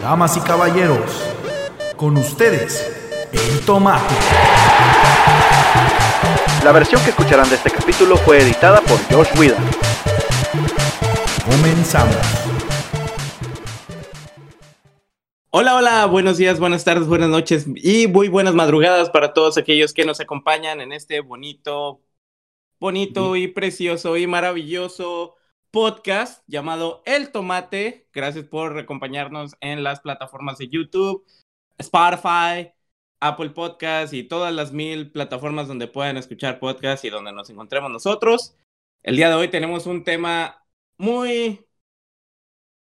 Damas y caballeros, con ustedes, el tomate. La versión que escucharán de este capítulo fue editada por Josh Whedon. Comenzamos. Hola, hola, buenos días, buenas tardes, buenas noches y muy buenas madrugadas para todos aquellos que nos acompañan en este bonito, bonito y precioso y maravilloso podcast llamado El Tomate. Gracias por acompañarnos en las plataformas de YouTube, Spotify, Apple Podcast y todas las mil plataformas donde puedan escuchar podcast y donde nos encontremos nosotros. El día de hoy tenemos un tema muy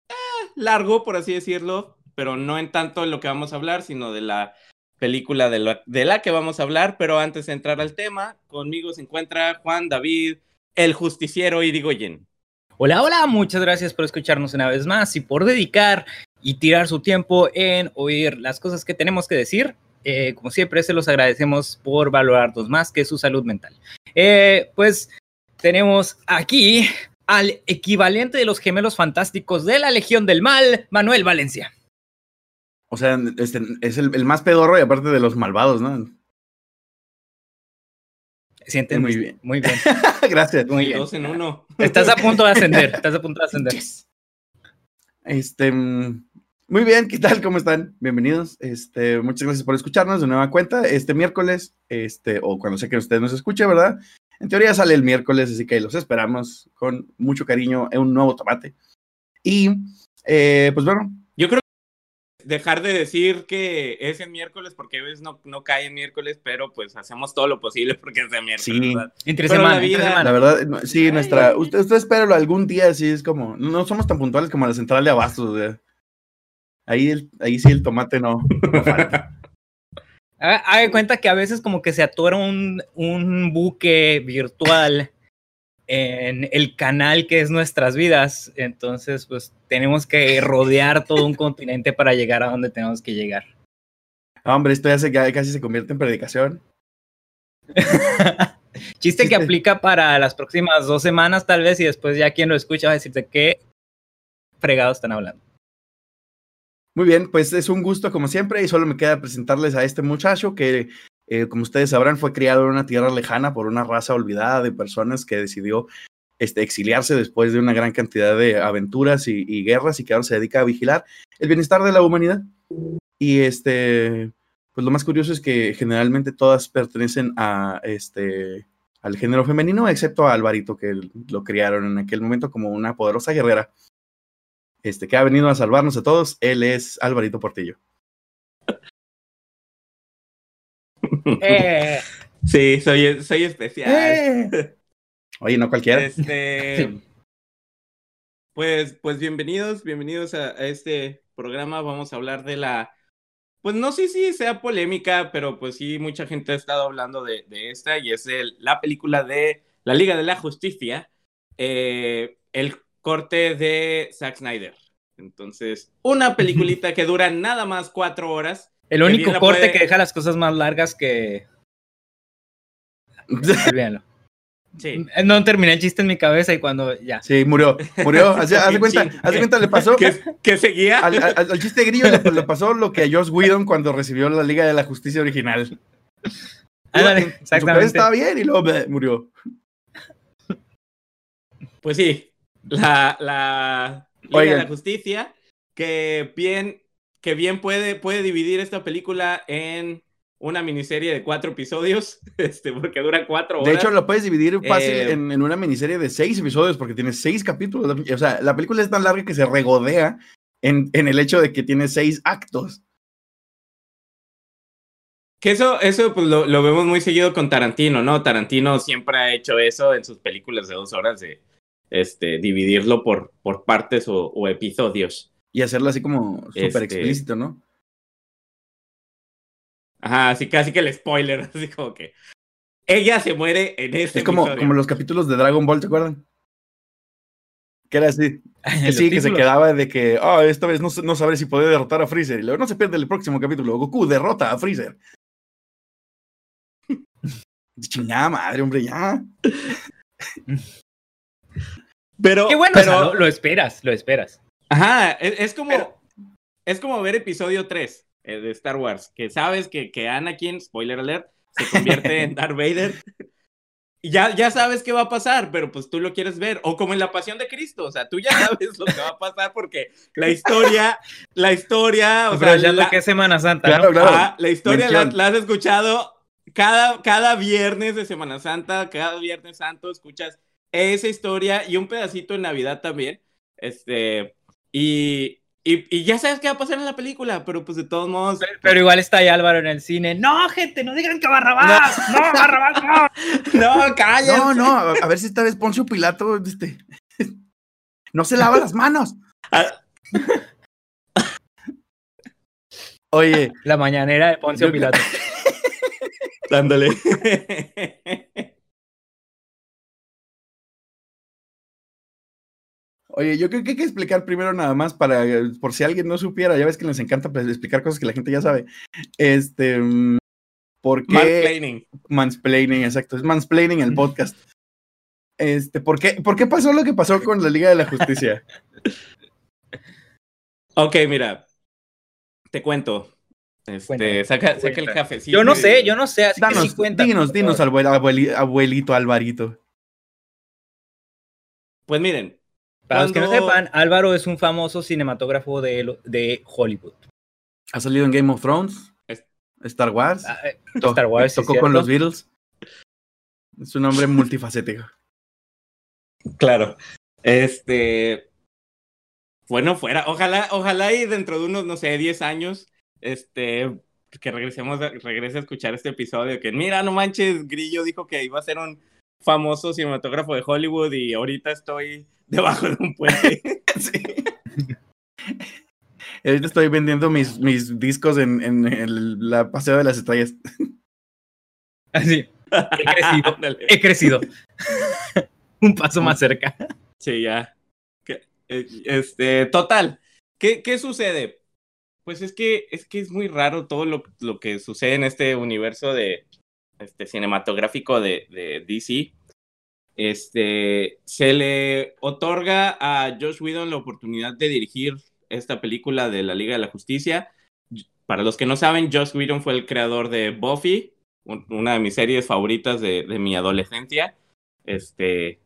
eh, largo, por así decirlo, pero no en tanto en lo que vamos a hablar, sino de la película de la, de la que vamos a hablar. Pero antes de entrar al tema, conmigo se encuentra Juan David, el justiciero y Digoyen. Hola, hola, muchas gracias por escucharnos una vez más y por dedicar y tirar su tiempo en oír las cosas que tenemos que decir. Eh, como siempre, se los agradecemos por valorarnos más que su salud mental. Eh, pues tenemos aquí al equivalente de los gemelos fantásticos de la Legión del Mal, Manuel Valencia. O sea, este, es el, el más pedorro y aparte de los malvados, ¿no? Sienten Muy bien. Muy bien. Gracias. Muy bien. Dos en uno. Estás a punto de ascender. Estás a punto de ascender. Este, mm, muy bien, ¿qué tal? ¿Cómo están? Bienvenidos. Este, muchas gracias por escucharnos de nueva cuenta. Este miércoles, este, o cuando sé que usted nos escuche, ¿verdad? En teoría sale el miércoles, así que los esperamos con mucho cariño en un nuevo tomate. Y, eh, pues bueno, dejar de decir que es en miércoles porque a veces no, no cae en miércoles, pero pues hacemos todo lo posible porque es de miércoles. Sí. ¿verdad? Entre Pero semana, la entre semana. la verdad, no, sí, nuestra, usted, usted espéralo algún día, sí, es como, no somos tan puntuales como la central de abastos, o sea, ahí, el- ahí sí el tomate no, no falta. Haga, haga cuenta que a veces como que se atora un, un buque virtual en el canal que es nuestras vidas. Entonces, pues tenemos que rodear todo un continente para llegar a donde tenemos que llegar. Hombre, esto ya se, ya casi se convierte en predicación. Chiste que aplica para las próximas dos semanas tal vez y después ya quien lo escucha va a decirte qué fregados están hablando. Muy bien, pues es un gusto como siempre y solo me queda presentarles a este muchacho que, eh, como ustedes sabrán, fue criado en una tierra lejana por una raza olvidada de personas que decidió este, exiliarse después de una gran cantidad de aventuras y, guerras y que ahora se dedica a vigilar el bienestar de la humanidad. Y este, pues lo más curioso es que generalmente todas pertenecen este al género femenino, excepto a Alvarito, que lo criaron en aquel momento como una poderosa guerrera este, que ha venido a salvarnos a todos. Él es Alvarito Portillo. Eh, Sí, soy, soy especial. ¡Eh! Oye, no cualquiera. Este, pues, pues bienvenidos, bienvenidos a, a este programa. Vamos a hablar de la, pues no sé si sea polémica, pero pues sí, mucha gente ha estado hablando de, de esta y es el- la película de la Liga de la Justicia, eh, el corte de Zack Snyder. Entonces, una peliculita que dura nada más cuatro horas. El único corte puede- que deja las cosas más largas que... Olvídenlo. Sí. No terminé el chiste en mi cabeza y cuando ya. Sí, murió. Murió. Hace, hace cuenta, hace cuenta, le pasó. ¿Qué, qué seguía? Al, al- al chiste grillo le, le pasó lo que a Josh Whedon cuando recibió la Liga de la Justicia original. Ándale, cabeza exactamente. estaba bien y luego bleh, murió. Pues sí, la, la Liga Oigan. de la Justicia, que bien, que bien puede, puede dividir esta película en una miniserie de cuatro episodios, este, porque dura cuatro horas. De hecho, lo puedes dividir fácil Eh, en, en una miniserie de seis episodios porque tiene seis capítulos. O sea, la película es tan larga que se regodea en, en el hecho de que tiene seis actos. Que eso, eso pues, lo, lo vemos muy seguido con Tarantino, ¿no? Tarantino siempre ha hecho eso en sus películas de dos horas, de este, dividirlo por, por partes o, o episodios. Y hacerlo así como súper Este- explícito, ¿no? Ajá, así casi que el spoiler, así como que ella se muere en este Es como, episodio. como los capítulos de Dragon Ball, ¿te acuerdan? Que era así. Que sí, que se quedaba de que, ah, esta vez no, no sabré si puede derrotar a Freezer. Y luego no se pierde el próximo capítulo. Goku derrota a Freezer. Chingada madre, hombre, ya. Pero, Qué bueno, pero, o sea, lo, lo esperas, lo esperas. Ajá, es, es como, es como ver episodio 3 eh, de Star Wars, que sabes que, que Anakin, spoiler alert, se convierte en Darth Vader. Y ya, ya sabes qué va a pasar, pero pues tú lo quieres ver. O como en la Pasión de Cristo, o sea, tú ya sabes lo que va a pasar porque la historia, la historia, o sea, Aprovechando la, que es Semana Santa, Claro, ¿no? claro. ah, la historia la, la has escuchado cada, cada viernes de Semana Santa, cada viernes santo, escuchas esa historia y un pedacito en Navidad también. Este, y, y, y ya sabes qué va a pasar en la película, pero pues de todos modos. Pero, pero igual está ahí Álvaro en el cine. No, gente, no digan que Barrabás. No, Barrabás, no. No, cállate. No, no, a ver si esta vez Poncio Pilato, este, no se lava las manos. Ah. Oye, La mañanera de Poncio Yo- Pilato. Dándole. Oye, yo creo que hay que explicar primero nada más para, eh, por si alguien no supiera, ya ves que les encanta pues, explicar cosas que la gente ya sabe. Este, mm, ¿por qué? Mansplaining. Mansplaining, exacto, es mansplaining el podcast. Este, ¿por qué, ¿por qué pasó lo que pasó con la Liga de la Justicia? Ok, mira. Te cuento. Este, saca, saca el cafecito. Yo no sé, yo no sé, así que sí cuenta. dinos, dinos, favor. abuel- abueli- abuelito Alvarito. Pues miren. Para los que no sepan, Álvaro es un famoso cinematógrafo de, de Hollywood. Ha salido en Game of Thrones, Es- Star Wars, Ah, eh, to- Star Wars, sí, tocó cierto. con los Beatles. Es un hombre multifacético. Claro. Este. Bueno, fuera. Ojalá, ojalá y dentro de unos, no sé, 10 años, este, que regresemos, a- regrese a escuchar este episodio. Que mira, no manches, Grillo dijo que iba a ser un famoso cinematógrafo de Hollywood y ahorita estoy debajo de un puente. Sí. Ahorita estoy vendiendo mis, mis discos en, en el la Paseo de las Estrellas. Así. He crecido. He crecido. un paso más cerca. Sí, ya. Que- eh, Este, total. ¿Qué, qué sucede? Pues es que es que es muy raro todo lo, lo que sucede en este universo de este cinematográfico de, de DC. Este se le otorga a Josh Whedon la oportunidad de dirigir esta película de la Liga de la Justicia. Para los que no saben, Josh Whedon fue el creador de Buffy, un- una de mis series favoritas de, de mi adolescencia. Este,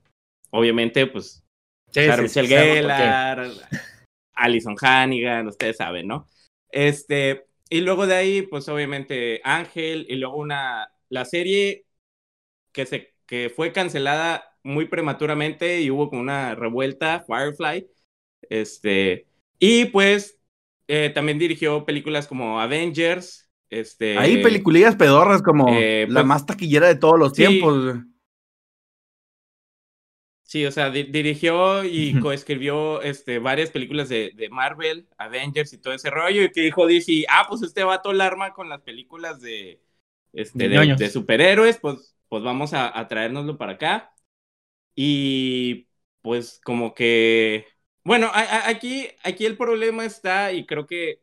obviamente, pues Sarah Michelle Gellar, Alison Hannigan, ustedes saben, ¿no? Este, y luego de ahí, pues obviamente Ángel, y luego una, la serie que, se, que fue cancelada muy prematuramente y hubo como una revuelta, Firefly, este, y pues eh, también dirigió películas como Avengers, este... Hay peliculillas pedorras como eh, la pues, más taquillera de todos los sí. tiempos. Sí, o sea, di- dirigió y coescribió este, varias películas de, de Marvel, Avengers y todo ese rollo. Y que dijo DC, ah, pues este vato la arma con las películas de, este, De de, superhéroes, pues, pues vamos a, a traérnoslo para acá. Y pues como que, bueno, a- a- aquí, aquí el problema está y creo que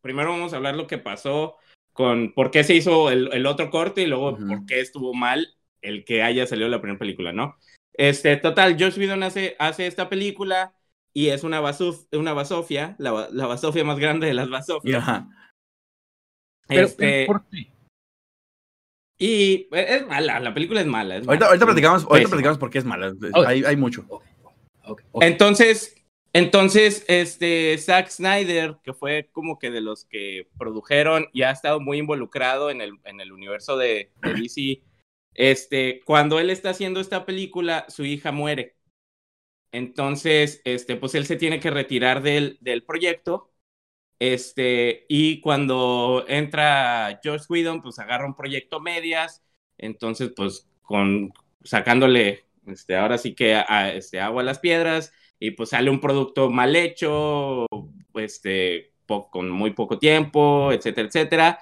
primero vamos a hablar lo que pasó con por qué se hizo el, el otro corte y luego Ujú. por qué estuvo mal el que haya salido la primera película, ¿no? Este, total, Josh Whedon hace, hace esta película y es una, basuf- una basofia, la, la basofia más grande de las basofias. ajá. Pero, Este, ¿por qué? Y es mala, la película es mala. es Ahorita, mala, ahorita es platicamos, ahorita platicamos por qué es mala. Hay, hay mucho. Entonces, entonces, este, Zack Snyder, que fue como que de los que produjeron y ha estado muy involucrado en el, en el universo de, de DC, este, cuando él está haciendo esta película, su hija muere. Entonces, este, pues él se tiene que retirar del, del proyecto. Este, y cuando entra Josh Whedon, pues agarra un proyecto medias. Entonces, pues, con sacándole, este, ahora sí que este, agua a las piedras y pues sale un producto mal hecho, este, con muy poco tiempo, etcétera, etcétera.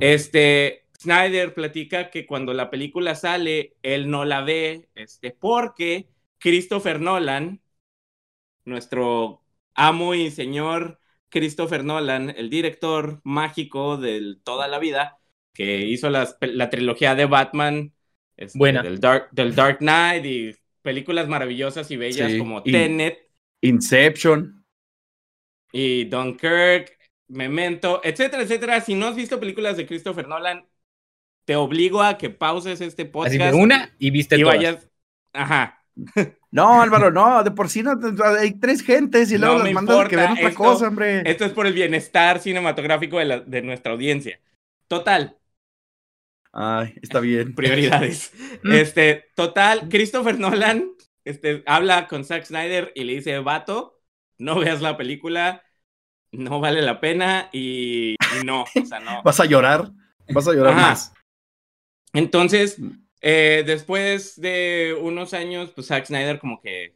Este, Snyder platica que cuando la película sale, él no la ve, este, porque Christopher Nolan, nuestro amo y señor Christopher Nolan, el director mágico de toda la vida, que hizo las- la trilogía de Batman, este, Buena. Del, Dark, del Dark Knight y películas maravillosas y bellas Sí, como y- Tenet Inception. y Dunkirk, Memento, etcétera, etcétera. Si no has visto películas de Christopher Nolan, te obligo a que pauses este podcast Así de una y viste y todas. vayas. Ajá. No, Álvaro, no, de por sí no, hay tres gentes y luego No las mandas que vean importa, otra esto- cosa, hombre. Esto es por el bienestar cinematográfico de, la- de nuestra audiencia. Total, Ay, está bien. prioridades. Mm. este, total, Christopher Nolan este, habla con Zack Snyder y le dice, vato, no veas la película, no vale la pena y, y no, o sea, no. Vas a llorar, vas a llorar Ajá. más. Entonces, eh, después de unos años, pues Zack Snyder como que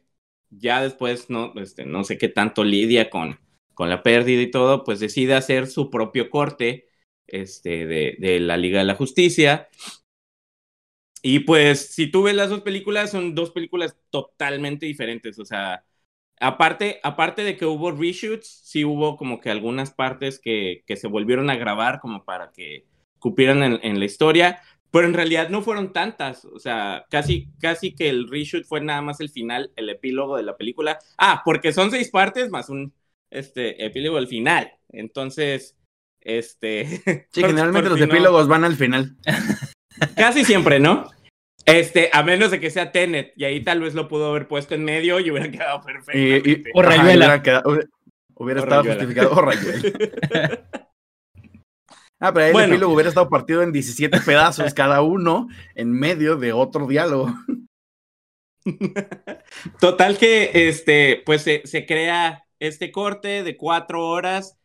ya después no, este, no sé qué tanto lidia con, con la pérdida y todo, pues decide hacer su propio corte este, de, de la Liga de la Justicia. Y pues, si tú ves las dos películas, son dos películas totalmente diferentes. O sea, aparte, aparte de que hubo reshoots, sí hubo como que algunas partes que, que se volvieron a grabar como para que cupieran en, en la historia, pero en realidad no fueron tantas. O sea, casi, casi que el reshoot fue nada más el final, el epílogo de la película. Ah, porque son seis partes más un este, epílogo al final. Entonces, este. Sí, por- generalmente por los si no- epílogos van al final. Casi siempre, ¿no? Este, a menos de que sea Tenet, y ahí tal vez lo pudo haber puesto en medio y hubiera quedado perfecto. O ajá, Rayuela. hubiera, quedado- hubiera- hubiera O estado Rayuela. justificado. O Rayuela. Ah, pero ahí Bueno. el epílogo hubiera estado partido en 17 pedazos cada uno en medio de otro diálogo. Total que, este, pues se, se crea este corte de cuatro horas,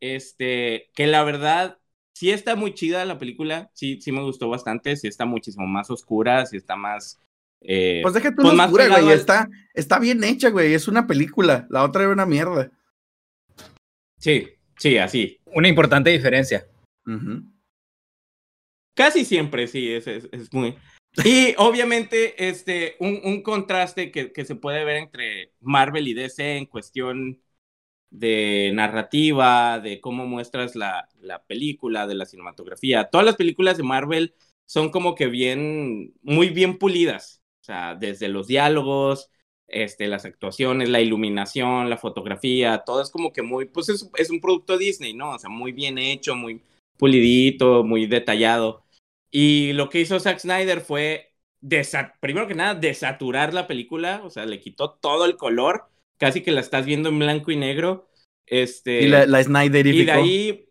este, que la verdad sí está muy chida la película, sí, sí me gustó bastante, sí está muchísimo más oscura, sí está más... eh, Pues déjate Pues más oscura, güey. al- Está, está bien hecha, güey. Es una película. La otra era una mierda. sí, sí, así. Una importante diferencia. Casi siempre, sí, es, es, es muy... Y obviamente, este, un, un contraste que, que se puede ver entre Marvel y DC en cuestión de narrativa, de cómo muestras la, la película, de la cinematografía. Todas las películas de Marvel son como que bien, muy bien pulidas. O sea, desde los diálogos, este, las actuaciones, la iluminación, la fotografía, todo es como que muy, pues es, es un producto Disney, ¿no? O sea, muy bien hecho, muy pulidito, muy detallado. Y lo que hizo Zack Snyder fue, primero que nada, desaturar la película, o sea, le quitó todo el color, casi que la estás viendo en blanco y negro. Este, Y la, la Snyderificó. y de ahí,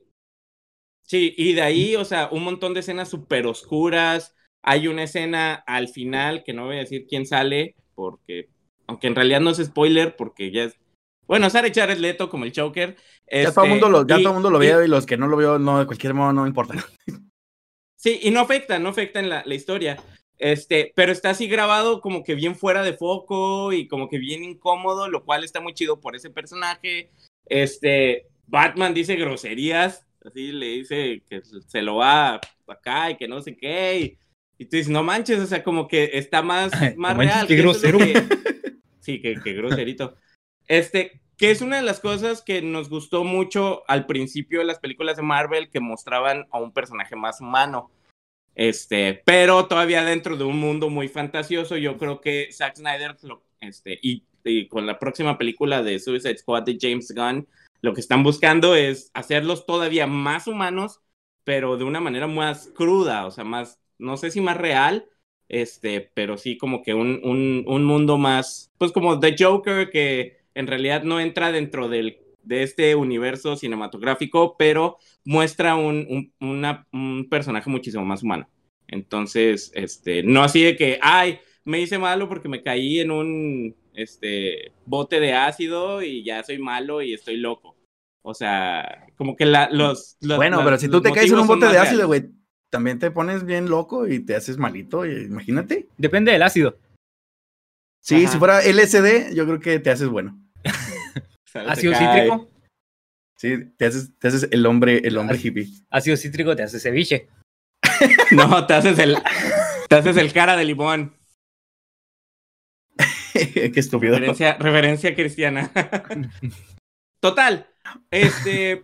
sí, y de ahí, o sea, un montón de escenas súper oscuras. Hay una escena al final, que no voy a decir quién sale, porque, aunque en realidad no es spoiler, porque ya es, bueno, sale Jared Leto como el Joker. Ya todo el mundo lo, ya este, y- todo el mundo lo y- vio y los que no lo vio, no, de cualquier modo, no importa. Sí, y no afecta, no afecta en la, la historia. Este, pero está así grabado como que bien fuera de foco y como que bien incómodo, lo cual está muy chido por ese personaje. Este, Batman dice groserías, así le dice que se lo va acá y que no sé qué. Y, y tú dices, no manches, o sea, como que está más, No más manches, real. qué grosero. que- sí, que, que groserito. Este, que es una de las cosas que nos gustó mucho al principio de las películas de Marvel que mostraban a un personaje más humano. Este, pero todavía dentro de un mundo muy fantasioso, yo creo que Zack Snyder, lo- este, y, y con la próxima película de Suicide Squad de James Gunn, lo que están buscando es hacerlos todavía más humanos, pero de una manera más cruda, o sea, más, no sé si más real, este, pero sí como que un, un, un mundo más, pues como The Joker, que en realidad no entra dentro del, de este universo cinematográfico, pero muestra un, un, una- un personaje muchísimo más humano. Entonces, este, no así de que, ay, me hice malo porque me caí en un este, bote de ácido y ya soy malo y estoy loco. O sea, como que la, los, los- bueno, pero si tú te caes en un bote de ácido, güey, también te pones bien loco y te haces malito, y- imagínate. Depende del ácido. Sí, Ajá. si fuera LSD, yo creo que te haces bueno. Ácido cítrico. Sí, te haces, te haces el hombre, el hombre hippie. Ácido cítrico te hace ceviche. No, te haces el, te haces el cara de limón. Qué estúpido. Referencia, referencia cristiana. Total. Este.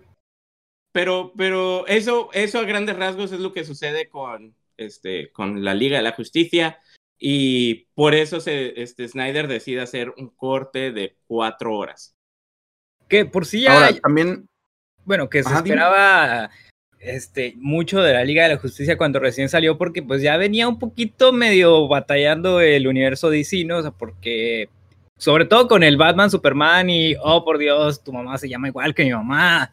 Pero, pero eso, eso a grandes rasgos es lo que sucede con, este, con la Liga de la Justicia. Y por eso se, este, Snyder decide hacer un corte de cuatro horas. Que por sí ya. Ahora, también. Bueno, que se Ajá, dime. esperaba este, mucho de la Liga de la Justicia cuando recién salió, porque pues ya venía un poquito medio batallando el universo DC, ¿no? O sea, porque. Sobre todo con el Batman, Superman y, oh por Dios, tu mamá se llama igual que mi mamá.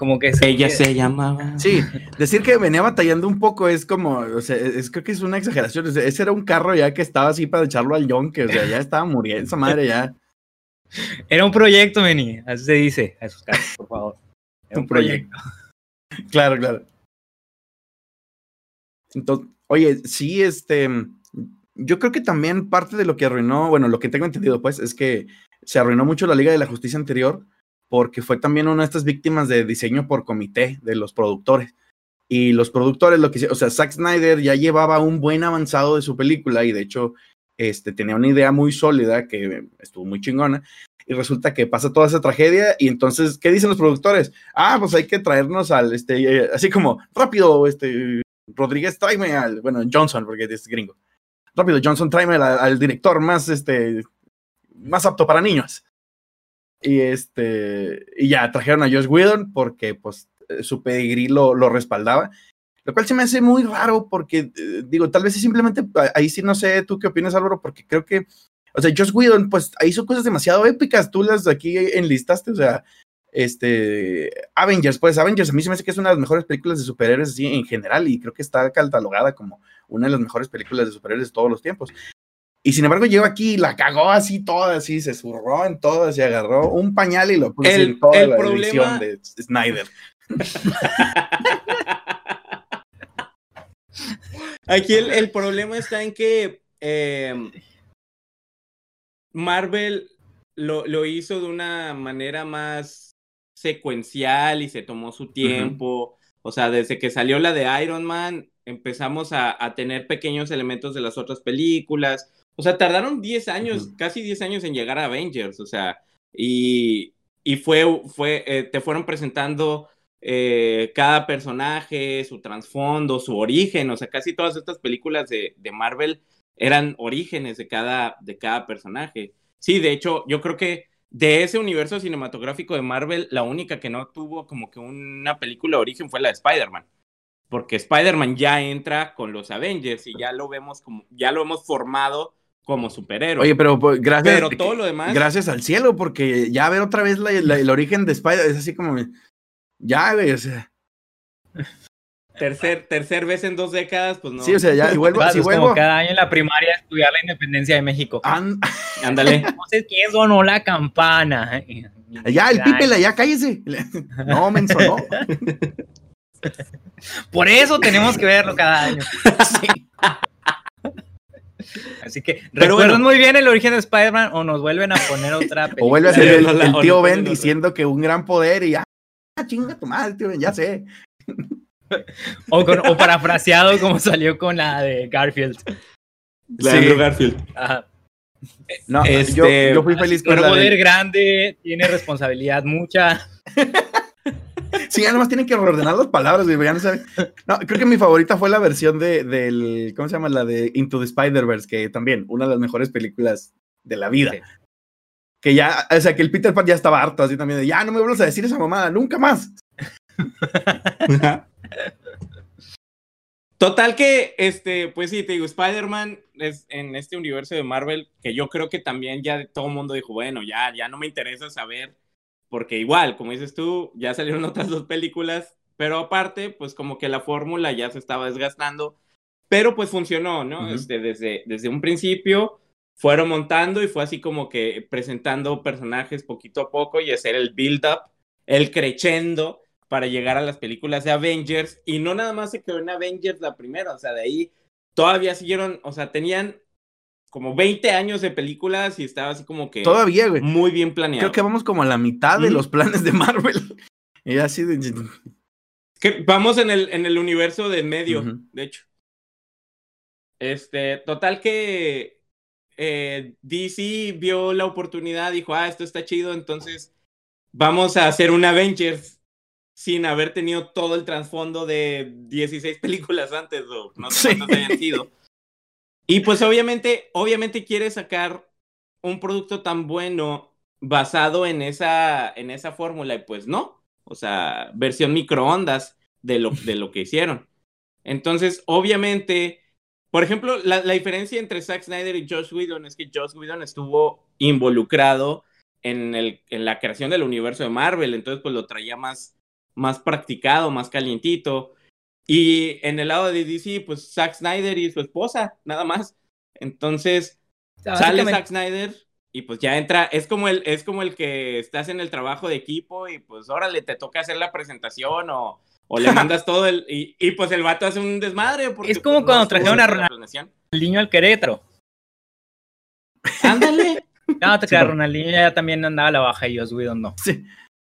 Como que se- Ella se llamaba. Sí, decir que venía batallando un poco es como, o sea, es, creo que es una exageración. o sea, ese era un carro ya que estaba así para echarlo al yonque, o sea, ya estaba muriendo esa madre ya. Era un proyecto, Meni. Así se dice a esos casos, por favor. Era Un proyecto. Claro, claro. Entonces, oye, sí, este, yo creo que también parte de lo que arruinó, bueno, lo que tengo entendido, pues, es que se arruinó mucho la Liga de la Justicia anterior porque fue también una de estas víctimas de diseño por comité de los productores. Y los productores, lo que o sea, Zack Snyder ya llevaba un buen avanzado de su película y de hecho, este, tenía una idea muy sólida que estuvo muy chingona. Y resulta que pasa toda esa tragedia y entonces, ¿qué dicen los productores? Ah, pues hay que traernos al, este, eh, así como, rápido, este, Rodríguez, tráeme al, bueno, Johnson, porque es gringo. Rápido, Johnson, tráeme al, al director más, este, más apto para niños. Y este, y ya trajeron a Josh Whedon porque, pues, eh, su pedigrí lo, lo respaldaba. Lo cual se me hace muy raro porque, eh, digo, tal vez es simplemente, ahí sí no sé tú qué opinas, Álvaro, porque creo que, o sea, Josh Whedon, pues, hizo cosas demasiado épicas, tú las aquí enlistaste, o sea, este, Avengers, pues, Avengers a mí se me hace que es una de las mejores películas de superhéroes así en general y creo que está catalogada como una de las mejores películas de superhéroes de todos los tiempos. Y sin embargo llegó aquí y la cagó así toda, así, se zurró en todas y agarró un pañal y lo puso El- en toda el la problema- de Snyder. Aquí el, el problema está en que eh, Marvel lo, lo hizo de una manera más secuencial y se tomó su tiempo. O sea, desde que salió la de Iron Man, empezamos a, a tener pequeños elementos de las otras películas. O sea, tardaron 10 años, casi 10 años en llegar a Avengers. O sea, y, y fue, fue eh, te fueron presentando eh, cada personaje, su trasfondo, su origen, o sea, casi todas estas películas de, de Marvel eran orígenes de cada, de cada personaje. Sí, de hecho, yo creo que de ese universo cinematográfico de Marvel, la única que no tuvo como que una película de origen fue la de Spider-Man. Porque Spider-Man ya entra con los Avengers y ya lo vemos como, ya lo hemos formado como superhéroe. Oye, pero pues, gracias, pero todo lo demás. gracias al cielo, porque ya ver otra vez la- la- el origen de Spider es así como, ya, güey, o sea, Tercer, tercer vez en dos décadas, pues no. sí, o sea, ya, y vuelvo, si es como vuelvo, cada año en la primaria estudiar la independencia de México. an- Ándale. No sé quién sonó la campana. ya, el pípela, ya, cállese. No, menso, no. Por eso tenemos que verlo cada año. Así que Pero recuerden bueno. muy bien el origen de Spider-Man o nos vuelven a poner otra película. O vuelve a ser Sí, el, tío Ben diciendo que un gran poder y ya, ah, chinga tu madre, tío Ben, ya sé. o, con- o parafraseado como salió con la de Garfield. La de Andrew Garfield. Ajá. No, Este, yo, yo fui feliz con la de- poder grande, tiene responsabilidad mucha. Sí, ya nomás tienen que reordenar las palabras, güey, ya no saben. No, creo que mi favorita fue la versión de, del, ¿cómo se llama? La de Into the Spider-Verse, que también, una de las mejores películas de la vida. Sí. Que ya, o sea, que el Peter Pan ya estaba harto, así también, de, ya no me vuelvas a decir esa mamada, nunca más. Total que, este, pues sí, te digo, Spider-Man es en este universo de Marvel, que yo creo que también ya todo el mundo dijo, bueno, ya, ya no me interesa saber, porque igual, como dices tú, ya salieron otras dos películas, pero aparte, pues como que la fórmula ya se estaba desgastando, pero pues funcionó, ¿no? Este, desde, desde un principio fueron montando y fue así como que presentando personajes poquito a poco y hacer el build-up, el crescendo para llegar a las películas de Avengers y no nada más se quedó en Avengers la primera, o sea, de ahí todavía siguieron, o sea, tenían como 20 años de películas y estaba así como que Todavía, güey. muy bien planeado. Creo que vamos como a la mitad de los planes de Marvel. Y así de... Que vamos en el, en el universo de en medio, de hecho. Este, total que eh, DC vio la oportunidad, dijo, ah, esto está chido, entonces vamos a hacer un Avengers sin haber tenido todo el trasfondo de 16 películas antes, o no sé Sí. cuántas hayan sido. Y pues obviamente, obviamente quiere sacar un producto tan bueno basado en esa, en esa fórmula, y pues no. O sea, versión microondas de lo, de lo que hicieron. Entonces, obviamente, por ejemplo, la, la, diferencia entre Zack Snyder y Josh Whedon es que Josh Whedon estuvo involucrado en, el, en la creación del universo de Marvel, entonces pues lo traía más, más practicado, más calientito. Y en el lado de DC, pues Zack Snyder y su esposa, nada más. Entonces, sale Zack Snyder y pues ya entra, es como el, es como el que estás en el trabajo de equipo y pues órale, te toca hacer la presentación o, o le mandas todo el, y, y, pues el vato hace un desmadre. Porque, es como pues, cuando no trajeron a Ronaldinho al Querétaro. Ándale. No, te creas, Ronaldinho ya también andaba a la baja y Joss Whedon no. Sí.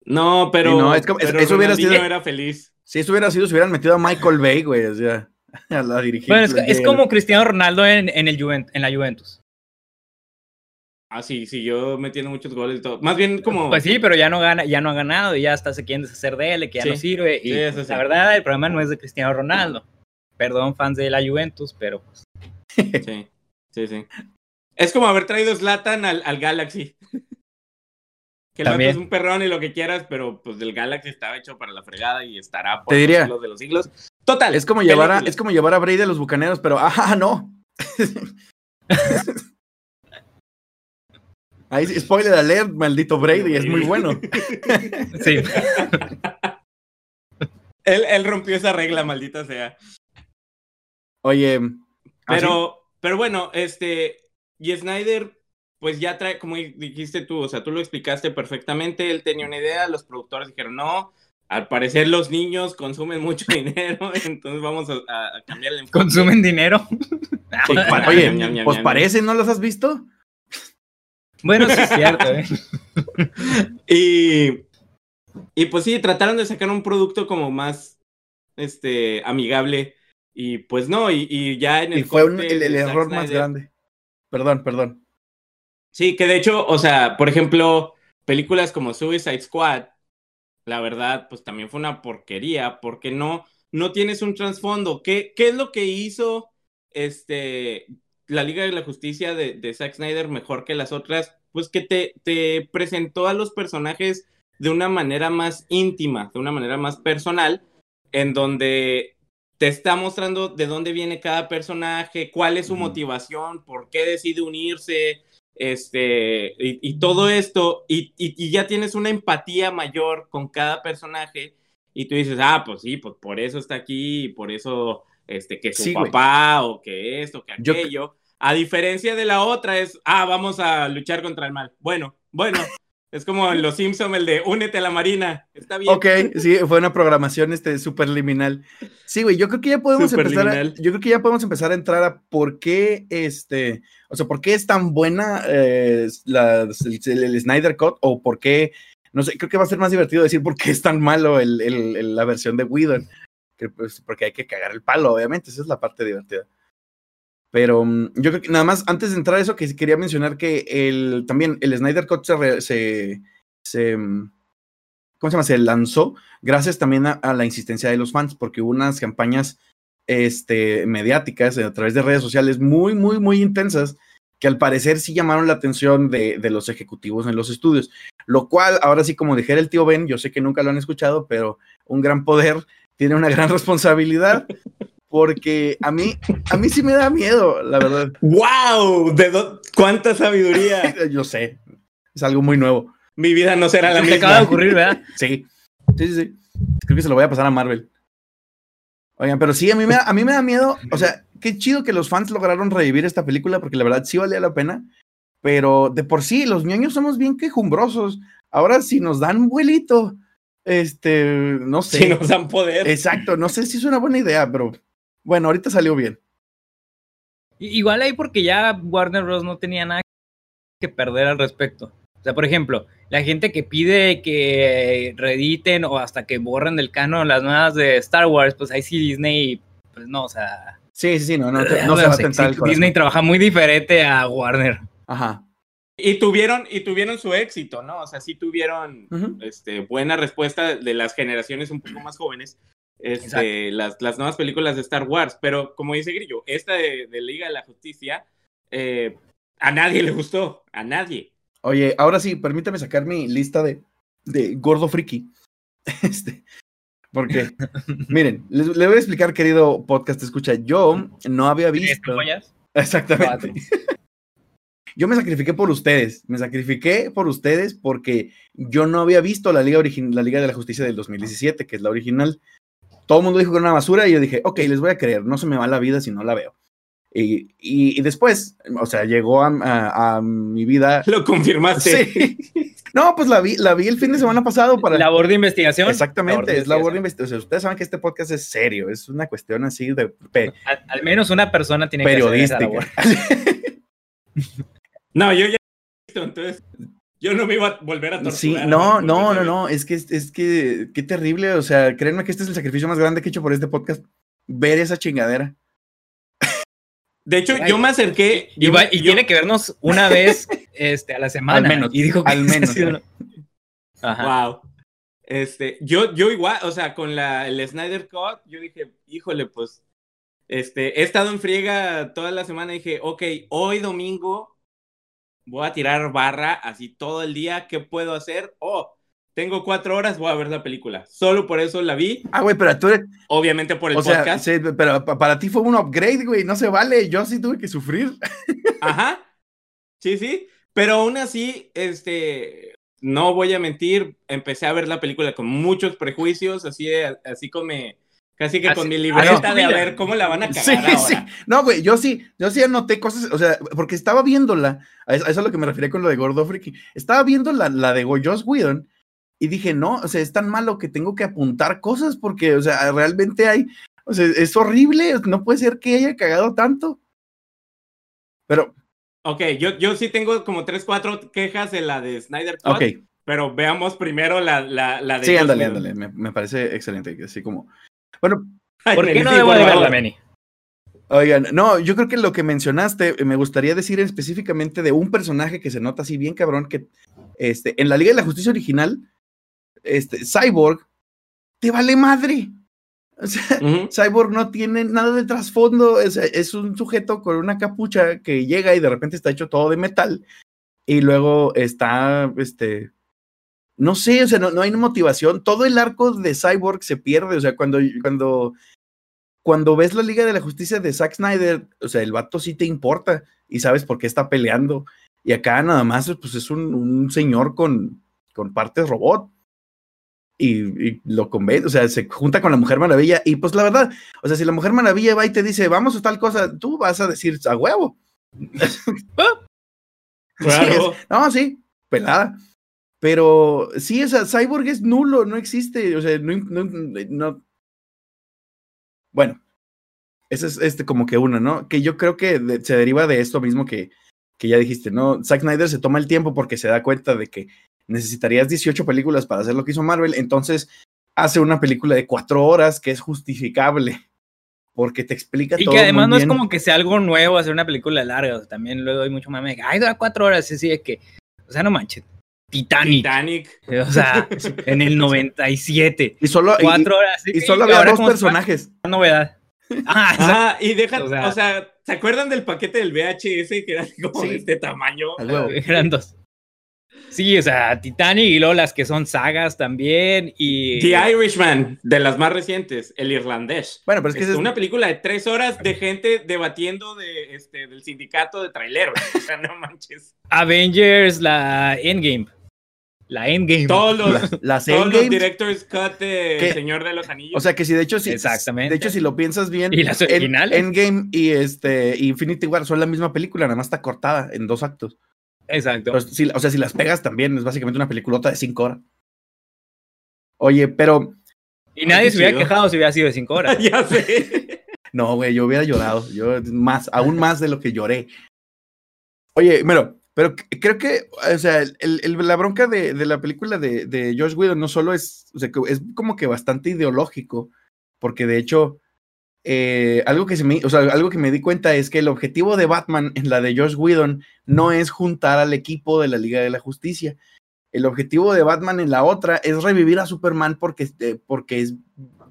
No, pero, Sí, no, es como- pero eso hubiera sido- era feliz. Si eso hubiera sido, se hubieran metido a Michael Bay, güey, o sea, a la dirigir. Bueno, es, es como Cristiano Ronaldo en, en, el Juvent- en la Juventus. Ah, sí, sí, yo metiendo muchos goles y todo. Más bien como... Pues sí, pero ya no gana, ya no ha ganado y ya hasta se quieren deshacer de él, que ya Sí. no sirve. Y Sí, eso pues, sí. la verdad, el problema no es de Cristiano Ronaldo. Perdón, fans de la Juventus, pero pues, Sí, sí, sí. Es como haber traído Slatan al, al Galaxy. Que el vato También. es un perrón y lo que quieras, pero pues el Galaxy estaba hecho para la fregada y estará por Te diría. los siglos de los siglos. Total. Es como llevar a, es como llevar a Brady a los bucaneros, pero ajá, no. Ahí, sí, spoiler alert, maldito Brady, es muy bueno. sí. él, él rompió esa regla, maldita sea. Oye, ¿ah, Pero, pero bueno, este, y Snyder, pues ya trae, como dijiste tú, o sea, tú lo explicaste perfectamente, él tenía una idea, los productores dijeron, no, al parecer los niños consumen mucho dinero, entonces vamos a, a- cambiar el enfoque. Consumen dinero. Oye, ñam, ñam, pues ñam. parece, ¿no los has visto? Bueno, sí es cierto, ¿eh? Y, y pues sí, trataron de sacar un producto como más este, amigable. Y pues no, y, y ya en el. Y fue un- el, error más grande. Perdón, perdón. Sí, que de hecho, o sea, por ejemplo, películas como Suicide Squad, la verdad, pues también fue una porquería, porque no, no tienes un trasfondo. ¿Qué, ¿Qué es lo que hizo este, la Liga de la Justicia de, de Zack Snyder mejor que las otras? Pues que te, te presentó a los personajes de una manera más íntima, de una manera más personal, en donde te está mostrando de dónde viene cada personaje, cuál es su motivación, por qué decide unirse, este, y, y todo esto, y, y- y ya tienes una empatía mayor con cada personaje, y tú dices, ah, pues sí, pues por eso está aquí, y por eso, este, que su Sí, güey. papá, o que esto, que Yo- aquello. A diferencia de la otra, es, ah, vamos a luchar contra el mal. Bueno, bueno, es como en Los Simpson el de únete a la marina, está bien. Ok, sí, fue una programación este súper liminal. Sí, güey, yo creo que ya podemos empezar a, Superliminal. yo creo que ya podemos empezar a entrar a por qué este, o sea, por qué es tan buena eh, la- el, el Snyder Cut o por qué, no sé, creo que va a ser más divertido decir por qué es tan malo el, el- el- la versión de Whedon, que, pues, porque hay que cagar el palo, obviamente, esa es la parte divertida. Pero mm, yo creo que nada más, antes de entrar a eso, que quería mencionar que el, también el Snyder Cut se, se, se, mm, ¿cómo se llama? Se lanzó gracias también a, a la insistencia de los fans, porque hubo unas campañas este, mediáticas a través de redes sociales muy, muy, muy intensas que al parecer sí llamaron la atención de, de los ejecutivos en los estudios. Lo cual, ahora sí, como dijera el tío Ben, yo sé que nunca lo han escuchado, pero un gran poder tiene una gran responsabilidad, porque a mí, a mí sí me da miedo, la verdad. ¡Wow! ¿De ¿Cuánta sabiduría? Yo sé, es algo muy nuevo. Mi vida no será la misma. acaba de ocurrir, ¿verdad? Sí, sí, sí, sí. Creo que se lo voy a pasar a Marvel. Oigan, pero sí, a mí me da, a mí me da miedo. O sea, qué chido que los fans lograron revivir esta película porque la verdad sí valía la pena. Pero de por sí, los ñoños somos bien quejumbrosos. Ahora, si nos dan vuelito, este, no sé. Si nos dan poder. Exacto, no sé si es una buena idea, pero bueno, ahorita salió bien. Igual ahí porque ya Warner Bros. no tenía nada que perder al respecto. O sea, por ejemplo, la gente que pide que reediten o hasta que borren del canon las nuevas de Star Wars, pues ahí sí Disney, pues no, o sea, Sí, sí, sí, no, no, te- no se va a tentar el. Disney trabaja muy diferente a Warner. Ajá. Y tuvieron, y tuvieron su éxito, ¿no? O sea, sí tuvieron este, buena respuesta de las generaciones un poco más jóvenes. Este, las, las nuevas películas de Star Wars. Pero como dice Grillo, esta de, de Liga de la Justicia, eh, a nadie le gustó, a nadie. Oye, ahora sí, permítame sacar mi lista de, de gordo friki. Este, porque, miren, les, les voy a explicar, querido podcast, escucha, yo no había ¿Tres visto. Exactamente. Yo me sacrifiqué por ustedes, me sacrifiqué por ustedes porque yo no había visto la Liga, la Liga de la Justicia del 2017, que es la original. Todo el mundo dijo que era una basura y yo dije, ok, les voy a creer, no se me va la vida si no la veo. Y, y- y después, o sea, llegó a, a- a mi vida. Lo confirmaste. Sí. No, pues la vi, la vi el fin de semana pasado para. Labor de investigación. Exactamente, es labor de investigación. investigación. O sea, ustedes saben que este podcast es serio, es una cuestión así de pe- Al, al menos una persona tiene que hacer esa labor. No, yo ya entonces yo no me iba a volver a torturar. Sí, no, no, no, no, es que, es que, qué terrible, o sea, créanme que este es el sacrificio más grande que he hecho por este podcast, ver esa chingadera. De hecho, yo me acerqué. Y, yo va- me- y yo- tiene que vernos una vez este, a la semana. Al menos, Y dijo que al menos. no. Ajá. Wow. Este, yo, yo igual, o sea, con la, el Snyder Cut, yo dije, híjole, pues, este, he estado en friega toda la semana y dije, ok, hoy domingo voy a tirar barra así todo el día, ¿qué puedo hacer? Oh, tengo cuatro horas, voy a ver la película. Solo por eso la vi, Ah, güey, pero tú eres, obviamente por el o sea, podcast. sí, pero pa- para ti fue un upgrade, güey, no se vale, yo sí tuve que sufrir. Ajá. Sí, sí. Pero aún así, este, no voy a mentir, empecé a ver la película con muchos prejuicios, así, así como, casi que Así- con mi libreta es de a ver cómo la van a cagar Sí, ahora. sí. No, güey, yo sí, yo sí anoté cosas, o sea, porque estaba viéndola, a eso, a eso es lo que me refería con lo de Gordo Friki. Estaba viendo la, la de Joss Whedon y dije, no, o sea, es tan malo que tengo que apuntar cosas porque, o sea, realmente hay, o sea, es horrible, no puede ser que haya cagado tanto. Pero, Ok, yo, yo sí tengo como tres, cuatro quejas de la de Snyder Cut, ok, pero veamos primero la, la, la de sí, ándale, ándale, me, me parece excelente, así como, bueno, ¿Por qué no debo de verla. Meni? Oigan, no, yo creo que lo que mencionaste, eh, me gustaría decir específicamente de un personaje que se nota así bien cabrón, que este, en la Liga de la Justicia original, este, Cyborg, te vale madre. O sea. Cyborg no tiene nada de trasfondo, es, es un sujeto con una capucha que llega y de repente está hecho todo de metal y luego está, este, no sé, o sea, no, no hay motivación. Todo el arco de Cyborg se pierde, o sea, cuando, cuando, cuando ves la Liga de la Justicia de Zack Snyder, o sea, el vato sí te importa y sabes por qué está peleando. Y acá nada más, pues es un, un señor con, con partes robot. Y, y lo convence, o sea, se junta con la Mujer Maravilla. Y pues la verdad, o sea, si la Mujer Maravilla va y te dice, vamos a tal cosa, tú vas a decir a huevo. Claro. Sí, es- no, sí, pelada. Pero sí, o sea, Cyborg es nulo, no existe. O sea, no. no- no- Bueno, ese es este como que uno, ¿no? Que yo creo que de- se deriva de esto mismo que, que ya dijiste, ¿no? Zack Snyder se toma el tiempo porque se da cuenta de que necesitarías 18 películas para hacer lo que hizo Marvel, entonces hace una película de cuatro horas que es justificable porque te explica Y todo. que además muy no es como que sea algo nuevo hacer una película larga. o sea, también luego hay mucho mame. Ay, dura cuatro horas. Sí, sí, es que. O sea, no manches. Titanic. Titanic. O sea, en el 97. Y solo, y- Cuatro horas. sí, y solo había dos personajes. una novedad. Ah, exacto. Ajá, y deja, O o sea- ¿se acuerdan del paquete del VHS que era como Sí. de este tamaño? Eran dos. Sí, o sea, Titanic y luego las que son sagas también. Y. The Irishman, de las más recientes, el irlandés. Bueno, pero es que Este, es- una película de tres horas de gente debatiendo de, este, del sindicato de traileros. O sea, no manches. Avengers, la Endgame. La Endgame. Todos los, la- las todos los Endgames, director's cut de Señor de los Anillos. O sea que si de hecho si, Exactamente. de hecho si lo piensas bien, Y las originales. Endgame y este Infinity War son la misma película, nada más está cortada en dos actos. Exacto. Pero si- o sea, si las pegas también es básicamente una peliculota de cinco horas. Oye, pero Y nadie se hubiera chido. quejado si hubiera sido de cinco horas. ya sé. no, güey, yo hubiera llorado, yo más, aún más de lo que lloré. Oye, pero, pero creo que, o sea, el- el- la bronca de, de la película de, de Josh Whedon no solo es, o sea, que es como que bastante ideológico, porque de hecho, eh, algo que se me, o sea, algo que me di cuenta es que el objetivo de Batman en la de Josh Whedon no es juntar al equipo de la Liga de la Justicia. El objetivo de Batman en la otra es revivir a Superman porque, eh, porque es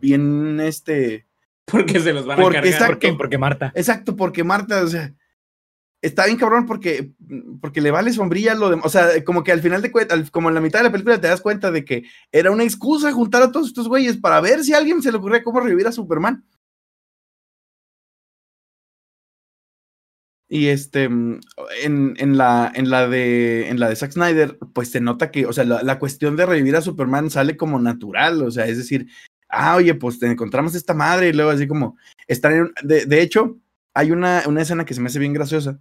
bien, este, Porque se los van a Porque cargar. exacto. ¿Por qué? Porque Marta. exacto, porque Marta, o sea, está bien cabrón porque, porque le vale sombrilla lo de, o sea, como que al final de cuentas, como en la mitad de la película te das cuenta de que era una excusa juntar a todos estos güeyes para ver si a alguien se le ocurría cómo revivir a Superman. Y este, en, en, la, en, la de, en la de Zack Snyder, pues se nota que, o sea, la, la cuestión de revivir a Superman sale como natural, o sea, es decir, ah, oye, pues te encontramos esta madre y luego así como, están en, de, de hecho, hay una, una escena que se me hace bien graciosa,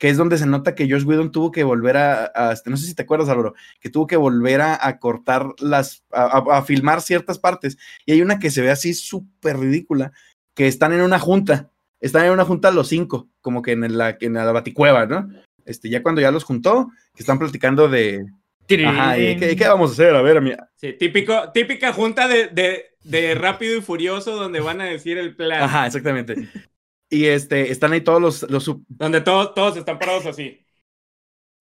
que es donde se nota que Josh Whedon tuvo que volver a, a- este, no sé si te acuerdas, Álvaro, que tuvo que volver a, a cortar las, a, a- filmar ciertas partes, y hay una que se ve así súper ridícula, que están en una junta, están en una junta los cinco, como que en la, en la baticueva, ¿no? Este, ya cuando ya los juntó, que están platicando de, ajá, ¿y qué, qué vamos a hacer? A ver, a mí, Sí, típico, típica junta de, de, de Rápido y Furioso donde van a decir el plan. Ajá, exactamente. Y este, están ahí todos los, los sub- Donde todos, todos están parados así.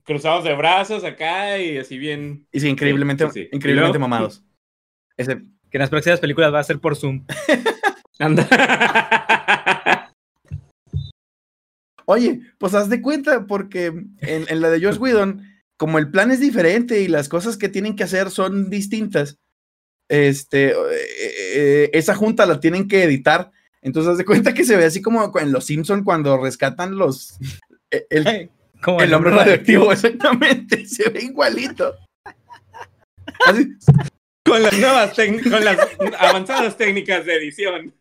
Cruzados de brazos acá y así bien. y sí, increíblemente, sí, sí. increíblemente mamados. Ese, Que en las próximas películas va a ser por Zoom. Anda. Oye, pues haz de cuenta, porque en, en la de Josh Whedon, como el plan es diferente y las cosas que tienen que hacer son distintas, este, eh, eh, esa junta la tienen que editar. Entonces haz de cuenta que se ve así como en Los Simpson cuando rescatan los eh, el, Como el hombre radioactivo, exactamente, se ve igualito. Así, con las nuevas con las avanzadas técnicas de edición.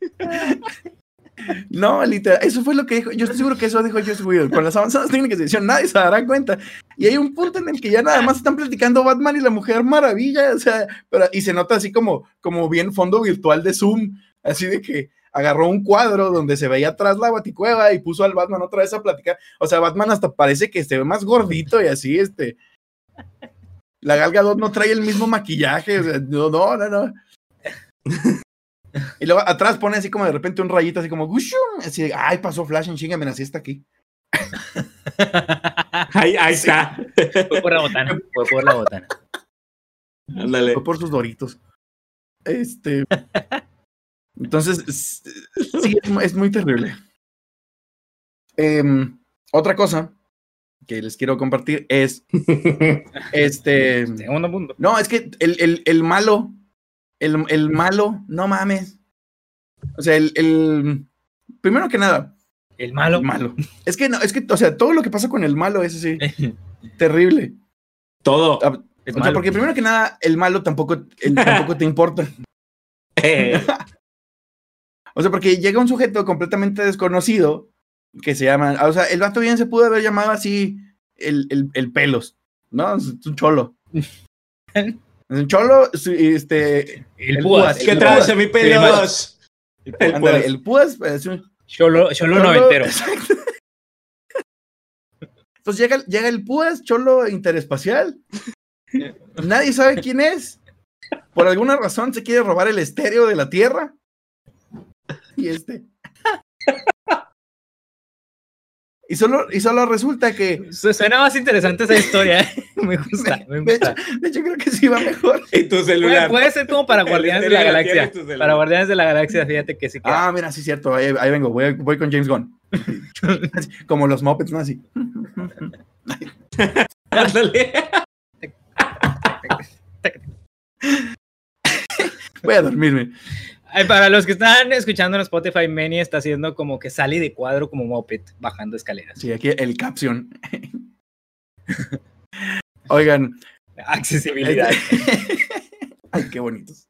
No, literal, eso fue lo que dijo. Yo estoy seguro que eso dijo Josh Whedon. Con las avanzadas técnicas de edición, nadie se dará cuenta. Y hay un punto en el que ya nada más están platicando Batman y la Mujer Maravilla, o sea, pero, y se nota así como, como bien fondo virtual de Zoom, así de que agarró un cuadro donde se veía atrás la baticueva y puso al Batman otra vez a platicar. O sea, Batman hasta parece que se ve más gordito y así, este. La Gal Gadot no trae el mismo maquillaje, o sea, no, no, no, no. Y luego atrás pone así como de repente un rayito así como gushum, así de, ay, pasó Flash en chinga, así está aquí. Ahí, ahí está. Fue por la botana. Fue por la botana. Ándale. Fue por sus doritos. Este. Entonces, es- sí, es, mu- es muy terrible. Em, otra cosa que les quiero compartir es, este, Segundo punto. no, es que el, el, el malo, el, el malo, no mames. O sea, el, el, primero que nada, El malo. el malo. Es que no, es que, o sea, todo lo que pasa con el malo es así, terrible. Todo. Ah, Es O sea, malo. porque primero que nada, el malo tampoco, el- tampoco te importa. Eh, O sea, porque llega un sujeto completamente desconocido que se llama, o sea, el vato bien se pudo haber llamado así el, el, el pelos, ¿no? Es un cholo. Es un cholo, este, El el púas. púas. ¿Qué El traes, púas. mi pelos? El ándale, púas. el púas, es un Cholo, cholo cholo- noventero. Exacto. Entonces llega, llega el púas, cholo interespacial. Nadie sabe quién es. Por alguna razón se quiere robar el estéreo de la Tierra. Y este. Y solo, y solo resulta que. Su- Suena más interesante esa historia. ¿eh? Me gusta, me De hecho, gusta. de hecho, creo que sí va mejor. Y tu Puede, celular. puede ser como para Guardianes de la Galaxia. Para Guardianes de la Galaxia, fíjate que sí queda. Ah, mira, sí, cierto. Ahí, ahí vengo, voy, voy con James Gunn. Como los Muppets, ¿no? Así. Ándale. Voy a dormirme. Para los que están escuchando en Spotify, Manny está haciendo como que sale de cuadro como moped bajando escaleras. Sí, aquí el caption. Oigan, Accesibilidad. Ay, qué bonitos.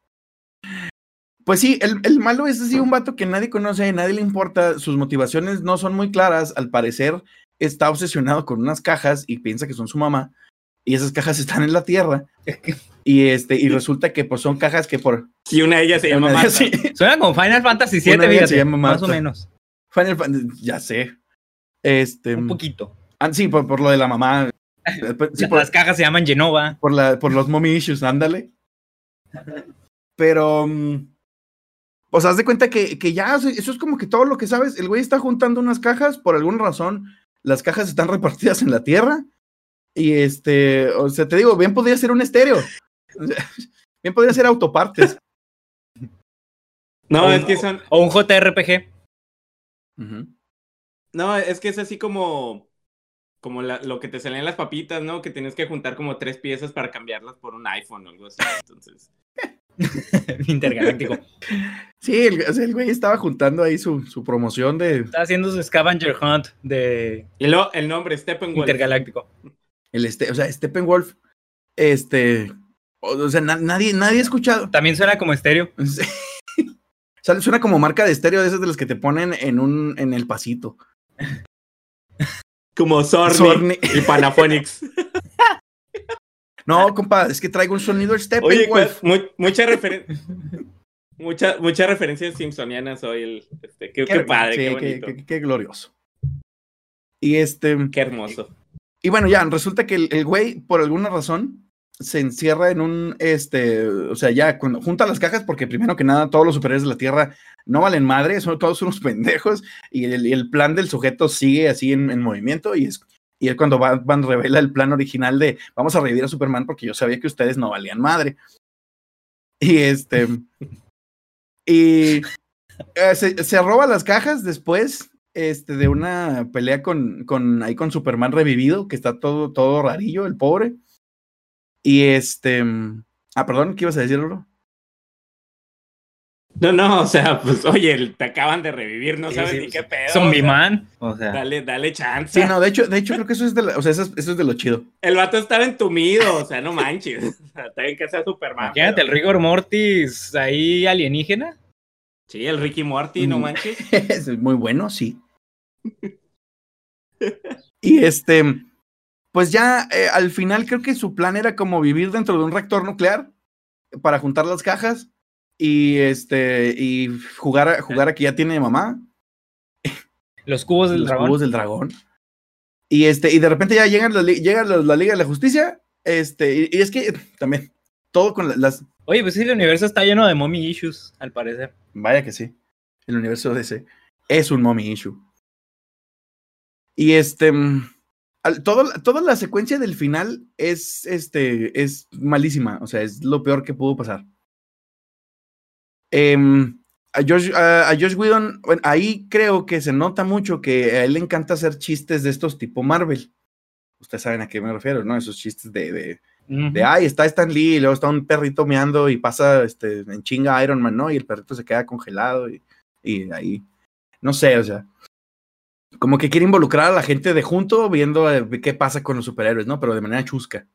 Pues sí, el, el malo es así un vato que nadie conoce, nadie le importa, sus motivaciones no son muy claras, al parecer está obsesionado con unas cajas y piensa que son su mamá, y esas cajas están en la tierra, y este, y resulta que pues son cajas que por... Y una de ellas se llama Marta. sí, Suena como Final Fantasy VII, Una de ellas fíjate. se llama más o menos. Final Fan- ya sé. Este, Un poquito. ah, sí, por, por lo de la mamá. Pues, Sí, por, Las cajas se llaman Genova. por, la, por los mommy issues, ándale. Pero, mm, pues haz de cuenta que, que ya, eso es como que todo lo que sabes. El güey está juntando unas cajas, por alguna razón, las cajas están repartidas en la tierra. Y este, o sea, te digo, bien podría ser un estéreo. Bien podría ser autopartes. No, O es un- que son. O un JRPG. No, es que es así como. Como la- lo que te salen las papitas, ¿no? Que tienes que juntar como tres piezas para cambiarlas por un iPhone o algo así. Entonces. Intergaláctico. Sí, el, o sea, el güey estaba juntando ahí su, su promoción de Está haciendo su scavenger hunt de Y luego el nombre, Steppenwolf. Intergaláctico. El este, o sea, Steppenwolf, este, o, o sea, na- nadie, nadie ha escuchado. También suena como estéreo. Sí. O sea, suena como marca de estéreo de esas de las que te ponen en un, en el pasito. Como Sorny, Sorny. y Panaphonics. No, compa, es que traigo un sonido Oye, Steppenwolf. mu- mucha referencia. Mucha, muchas referencias simpsonianas hoy. El, este, qué, qué padre, sí, qué qué, bonito. qué- qué glorioso. Y este, Qué hermoso. Y bueno, ya, resulta que el, el güey, por alguna razón, se encierra en un, este, o sea, ya cuando junta las cajas, porque primero que nada, todos los superhéroes de la Tierra no valen madre, son todos unos pendejos, y el, el plan del sujeto sigue así en, en movimiento, y es, y es cuando Batman revela el plan original de vamos a revivir a Superman porque yo sabía que ustedes no valían madre. Y este, y eh, se, se roba las cajas después este, de una pelea con, con, ahí con Superman revivido, que está todo, todo rarillo, el pobre. Y este. Ah, perdón, ¿qué ibas a decir, Lolo? No, no, o sea, pues oye, te acaban de revivir, no Sí, sabes sí, ni sí. qué pedo. Zombie o sea, Man. O sea, Dale, dale chance. Sí, no, de hecho, de hecho, creo que eso es de, la- o sea, eso es, eso es de lo chido. El vato estaba entumido, o sea, no manches. O sea, está bien que sea Superman. imagínate el pero- rigor mortis ahí alienígena. Sí, el Ricky Morty, no Mm. manches. es muy bueno, sí. Y este, pues ya eh, al final creo que su plan era como vivir dentro de un reactor nuclear para juntar las cajas y este y jugar a, jugar a que ya tiene mamá, Los cubos del los dragón. cubos del dragón. Y este y de repente ya llegan la, llega la, la Liga de la Justicia, este y, y es que también todo con la- las Oye, pues sí, el universo está lleno de mommy issues, al parecer. Vaya que sí. El universo DC es un mommy issue. Y este. mm, todo, toda la secuencia del final es, este, es malísima. O sea, es lo peor que pudo pasar. Em, a, Josh, a, Josh Whedon, ahí creo que se nota mucho que a él le encanta hacer chistes de estos tipo Marvel. Ustedes saben a qué me refiero, ¿no? Esos chistes de, de, de ay, está Stan Lee, y luego está un perrito meando y pasa este, en chinga Iron Man, ¿no? Y el perrito se queda congelado y, y ahí, no sé, o sea, como que quiere involucrar a la gente de junto viendo eh, qué pasa con los superhéroes, ¿no? Pero de manera chusca.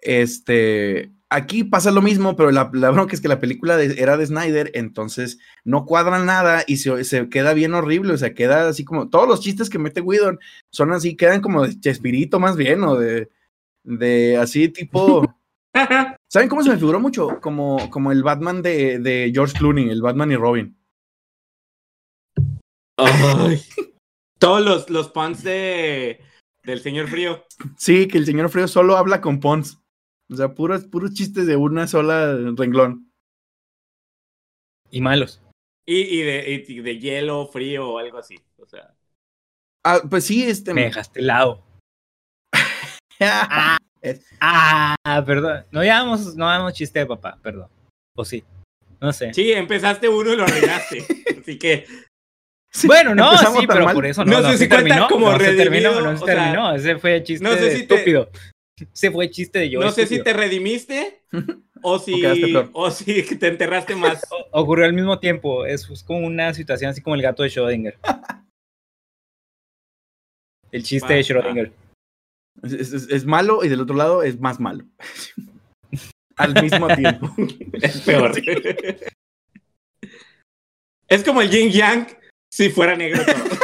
Este, aquí pasa lo mismo, pero la, la bronca es que la película de- era de Snyder, entonces no cuadran nada y se, se queda bien horrible, o sea, queda así como, todos los chistes que mete Whedon son así, quedan como de Chespirito más bien, o de, de así tipo... ¿Saben cómo se me figuró mucho? Como, como el Batman de, de George Clooney, el Batman y Robin. Ay. Todos los, los puns de, del señor frío. Sí, que el señor Frío solo habla con Pons. O sea, puros, puros chistes de una sola renglón. Y malos. Y, y, de, y de hielo, frío o algo así. O sea. Ah, pues sí, este. Me dejaste helado. Ah, perdón. No llamamos, no damos chiste de papá, perdón. O sí. No sé. Sí, empezaste uno y lo arreglaste. Así que. Sí, bueno, no, sí, pero mal. por eso no, No no, sé si cuenta terminó, como no se terminó, redimido, no se o sea, terminó. Ese fue chiste no sé si te- estúpido. Ese fue chiste de yo. no sé si te redimiste o si, o si te enterraste más. O- ocurrió al mismo tiempo. Es, es como una situación así como el gato de Schrödinger. El chiste Va, de. Schrödinger. Es- es- es malo y del otro lado es más malo. Al mismo tiempo. Es peor. es como el yin yang si fuera negro todo.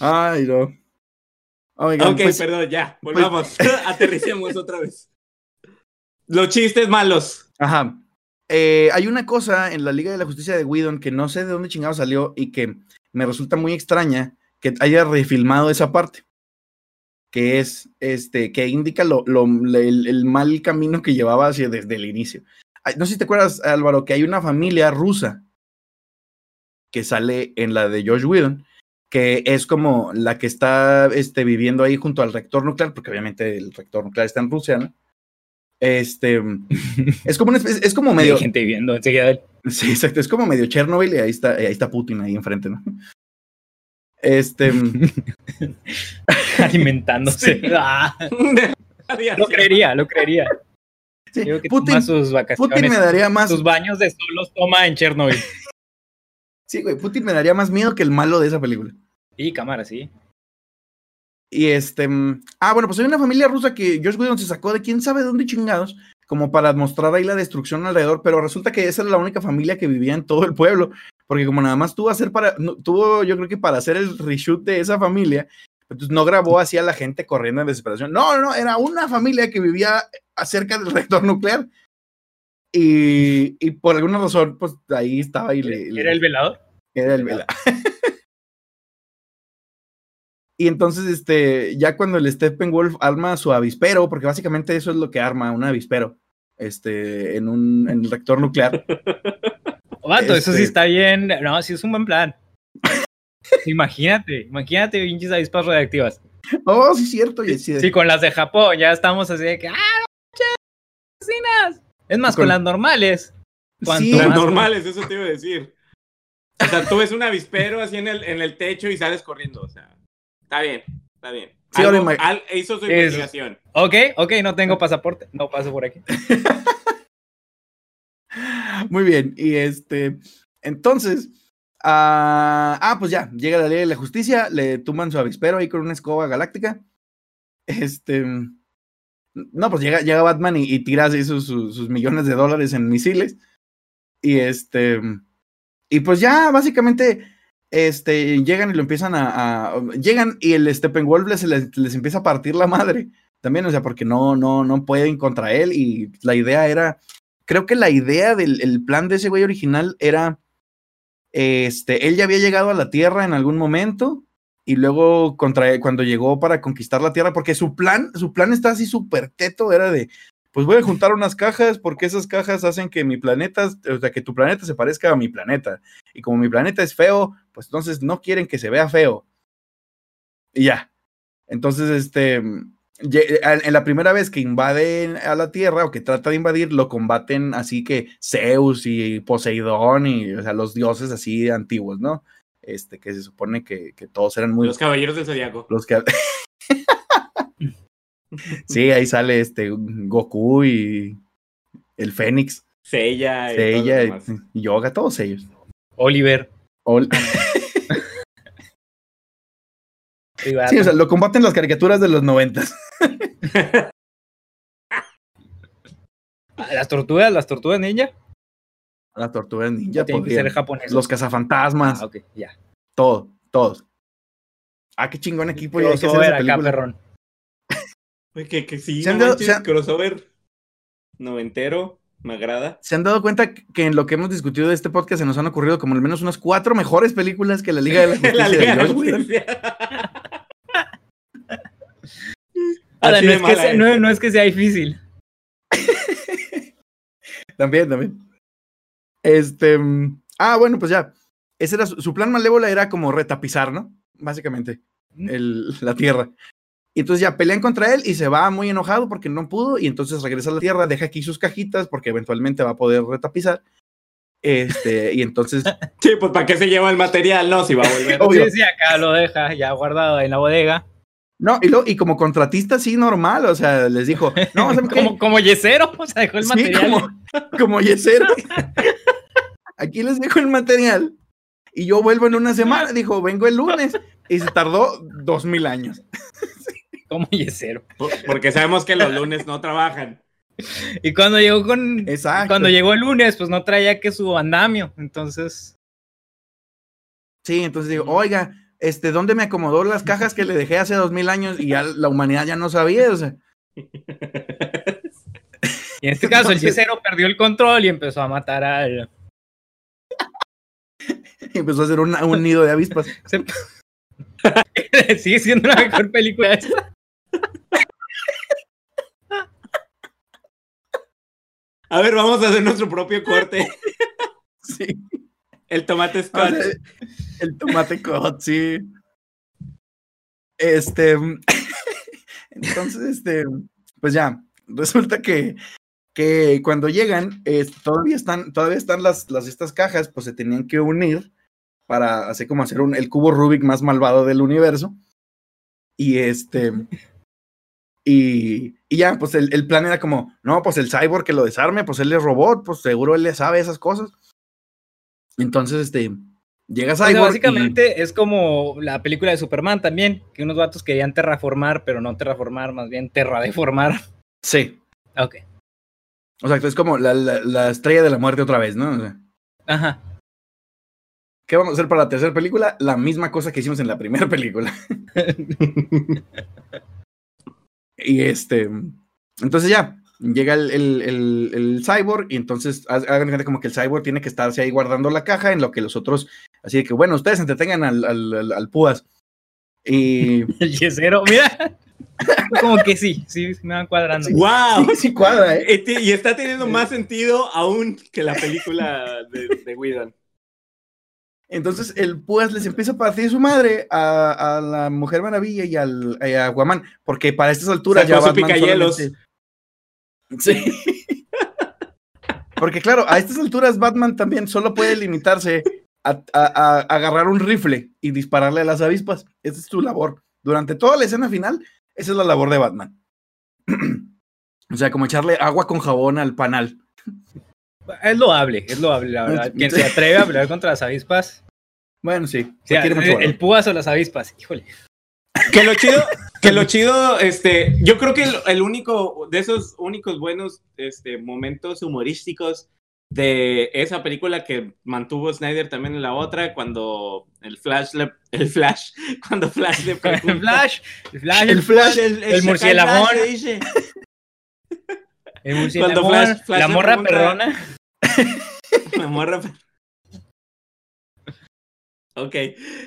Ay, no. Oigan, ok, pues, perdón, ya, volvamos. Aterricemos otra vez. Los chistes malos. Ajá. Eh, hay una cosa en la Liga de la Justicia de Whedon que no sé de dónde chingado salió y que me resulta muy extraña que haya refilmado esa parte. Que es, este, que indica lo, el, mal camino que llevaba hacia desde el inicio. No sé si te acuerdas, Álvaro, que hay una familia rusa que sale en la de Josh Whedon que es como la que está este, viviendo ahí junto al reactor nuclear, porque obviamente el reactor nuclear está en Rusia, ¿no? Este, es como una especie- es como Hay medio, gente viviendo enseguida de él, sí, exacto, es como medio Chernobyl y ahí está, ahí está Putin ahí enfrente, ¿no? Este, alimentándose. Ah, lo creería, lo creería. sí, Digo que Putin, sus vacaciones, Putin me daría más, sus baños de sol los toma en Chernobyl. sí, güey, Putin me daría más miedo que el malo de esa película. Y cámara, sí. Y este, mm, ah, bueno, pues hay una familia rusa que Josh Whedon se sacó de quién sabe dónde chingados, como para mostrar ahí la destrucción alrededor, pero resulta que esa era la única familia que vivía en todo el pueblo, porque como nada más tuvo hacer para, no, tuvo yo creo que para hacer el reshoot de esa familia, entonces no grabó así a la gente corriendo en desesperación. No, no, era una familia que vivía cerca del reactor nuclear. Y, y por alguna razón, pues ahí estaba y le, le- ¿Era el velador? era el vela. y entonces, este, ya cuando el Steppenwolf arma su avispero, porque básicamente eso es lo que arma un avispero, este, en un en el reactor nuclear. Vato, eso sí Este- está bien. No, sí es un buen plan. imagínate, imagínate pinches avispas radiactivas. Oh, sí, cierto. Y así de- Sí, con las de Japón ya estamos así de que, ¡ah, no! Es más, con, Con- las normales. Sí, Las normales, eso te iba a decir. O sea, tú ves un avispero así en el, en el techo y sales corriendo. O sea, está bien, está bien. Sí, Algo- al- hizo su Es- investigación. Ok, ok, no tengo pasaporte. No paso por aquí. Muy bien. Y este, entonces, ah, ah, pues ya, llega la ley de la justicia, le tumban su avispero ahí con una escoba galáctica. Este, no, pues llega, llega Batman y, y tira así sus, sus, sus millones de dólares en misiles. Y este, y pues ya, básicamente, este, llegan y lo empiezan a, llegan y el Steppenwolf les, les, les empieza a partir la madre. También, o sea, porque no, no, no pueden contra él y la idea era, creo que la idea del el plan de ese güey original era, este, él ya había llegado a la Tierra en algún momento y luego contra cuando llegó para conquistar la Tierra, porque su plan, su plan está así súper teto, era de, pues voy a juntar unas cajas porque esas cajas hacen que mi planeta, o sea, que tu planeta se parezca a mi planeta. Y como mi planeta es feo, pues entonces no quieren que se vea feo. Y ya. Entonces, este, en la primera vez que invaden a la Tierra o que trata de invadir, lo combaten así que Zeus y Poseidón y, o sea, los dioses así antiguos, ¿no? Este, que se supone que, que todos eran muy... Los caballeros del zodiaco. Los que... sí, ahí sale este Goku y el Fénix, Sella y y Yoga, todos ellos. Oliver. Ol-. Sí, o sea, lo combaten las caricaturas de los noventas. Las tortugas, las tortugas ninja. La tortuga ninja, tienen que ser japonesas. los cazafantasmas, Ah, ok, ya. todo, todos. Ah, qué chingón equipo ya hay que hacer acá, perrón. Oye, que, que sí, Se han no dado- manches, se han- crossover noventero, me agrada. ¿Se han dado cuenta que en lo que hemos discutido de este podcast se nos han ocurrido como al menos unas cuatro mejores películas que la Liga de la Justicia La Liga de la? Justicia. Ahora, no, es que sea, no, no es que sea difícil. También, también. Este. mm, Ah, bueno, pues ya. Ese era su, su plan malévola era como retapizar, ¿no? Básicamente. el- la tierra. Y entonces ya pelean contra él y se va muy enojado porque no pudo. Y entonces regresa a la tierra, deja aquí sus cajitas porque eventualmente va a poder retapizar. Este, y entonces. Sí, pues ¿para qué se lleva el material? No, si va a volver. Obvio. Sí, sí, acá lo deja ya guardado en la bodega. No, y, lo, y como contratista, sí, normal. O sea, les dijo, no, como, como yesero, o sea, dejó el Sí, material. como, como yesero. Aquí les dejo el material. Y yo vuelvo en una semana. Dijo, vengo el lunes. Y se tardó dos mil años. Como yesero. Porque sabemos que los lunes no trabajan. Y cuando llegó con. Exacto. Cuando llegó el lunes, pues no traía que su andamio. Entonces. Sí, entonces digo, oiga, este, ¿dónde me acomodó las cajas que le dejé hace dos mil años y ya la humanidad ya no sabía? O sea, Y en este caso, el yesero perdió el control y empezó a matar al. y empezó a hacer una- un nido de avispas. se- Sigue siendo la mejor película esta. A ver, vamos a hacer nuestro propio corte. Sí. El tomate O scotch. sea, el tomate cot, sí. Este, entonces, este, pues ya, resulta que, que cuando llegan, eh, todavía están, todavía están las, las, estas cajas, pues se tenían que unir para así como hacer un, el cubo Rubik más malvado del universo. Y este, y, y ya, pues el, el, plan era como, no, pues el cyborg que lo desarme, pues él es robot, pues seguro él le sabe esas cosas. Entonces, este, llega Cyborg. O sea, básicamente y... es como la película de Superman también, que unos vatos querían terraformar, pero no terraformar, más bien terradeformar. Sí. Ok. O sea, es como la, la, la estrella de la muerte otra vez, ¿no? O sea, Ajá. ¿Qué vamos a hacer para la tercera película? La misma cosa que hicimos en la primera película. y este. Entonces ya, llega el, el, el, el, cyborg y entonces hagan cuenta como que el cyborg tiene que estarse ahí guardando la caja en lo que los otros, así de que bueno, ustedes entretengan al, al, al púas. Y... El yesero, mira. como que sí, sí, me van cuadrando. ¡Wow! Sí, sí cuadra, ¿eh? Y está teniendo más sentido aún que la película de, de Whedon. Entonces el Púas les empieza a partir su madre a, a la Mujer Maravilla y al y a Guamán, porque para estas alturas ya Batman picayelos. Solamente... Sí. porque claro, a estas alturas Batman también solo puede limitarse a, a, a, agarrar un rifle y dispararle a las avispas. Esa es su labor. Durante toda la escena final, esa es la labor de Batman. o sea, como echarle agua con jabón al panal. Es loable, es loable, la verdad. Quien se atreve a pelear contra las avispas. Bueno, sí. O sea, el, el púas o las avispas, híjole. Que lo chido, que lo chido, este, yo creo que el, el, único, de esos únicos buenos este, momentos humorísticos de esa película que mantuvo Snyder también en la otra, cuando el Flash, le, el Flash, cuando Flash le pregunta, el Flash, el Flash, el, Flash, el, el, el murciélago. El murciélago, Flash, Flash la morra perrona. La morra Ok,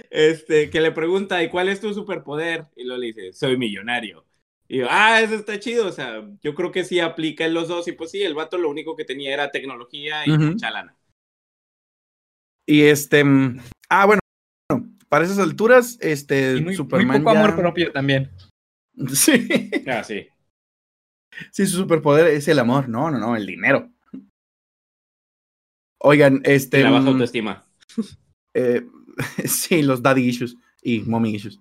este, que le pregunta, ¿y cuál es tu superpoder? Y luego le dice, soy millonario. Y yo, ah, eso está chido, o sea, yo creo que sí aplica en los dos, y pues sí, el vato lo único que tenía era tecnología y uh -huh. mucha lana. Y este, ah, bueno, para esas alturas, este, y muy, Superman muy poco ya... amor propio también. Sí. Ah, sí. Sí, su superpoder es el amor, no, no, no, el dinero. Oigan, este... La baja autoestima. Eh, sí, los daddy issues y mommy issues.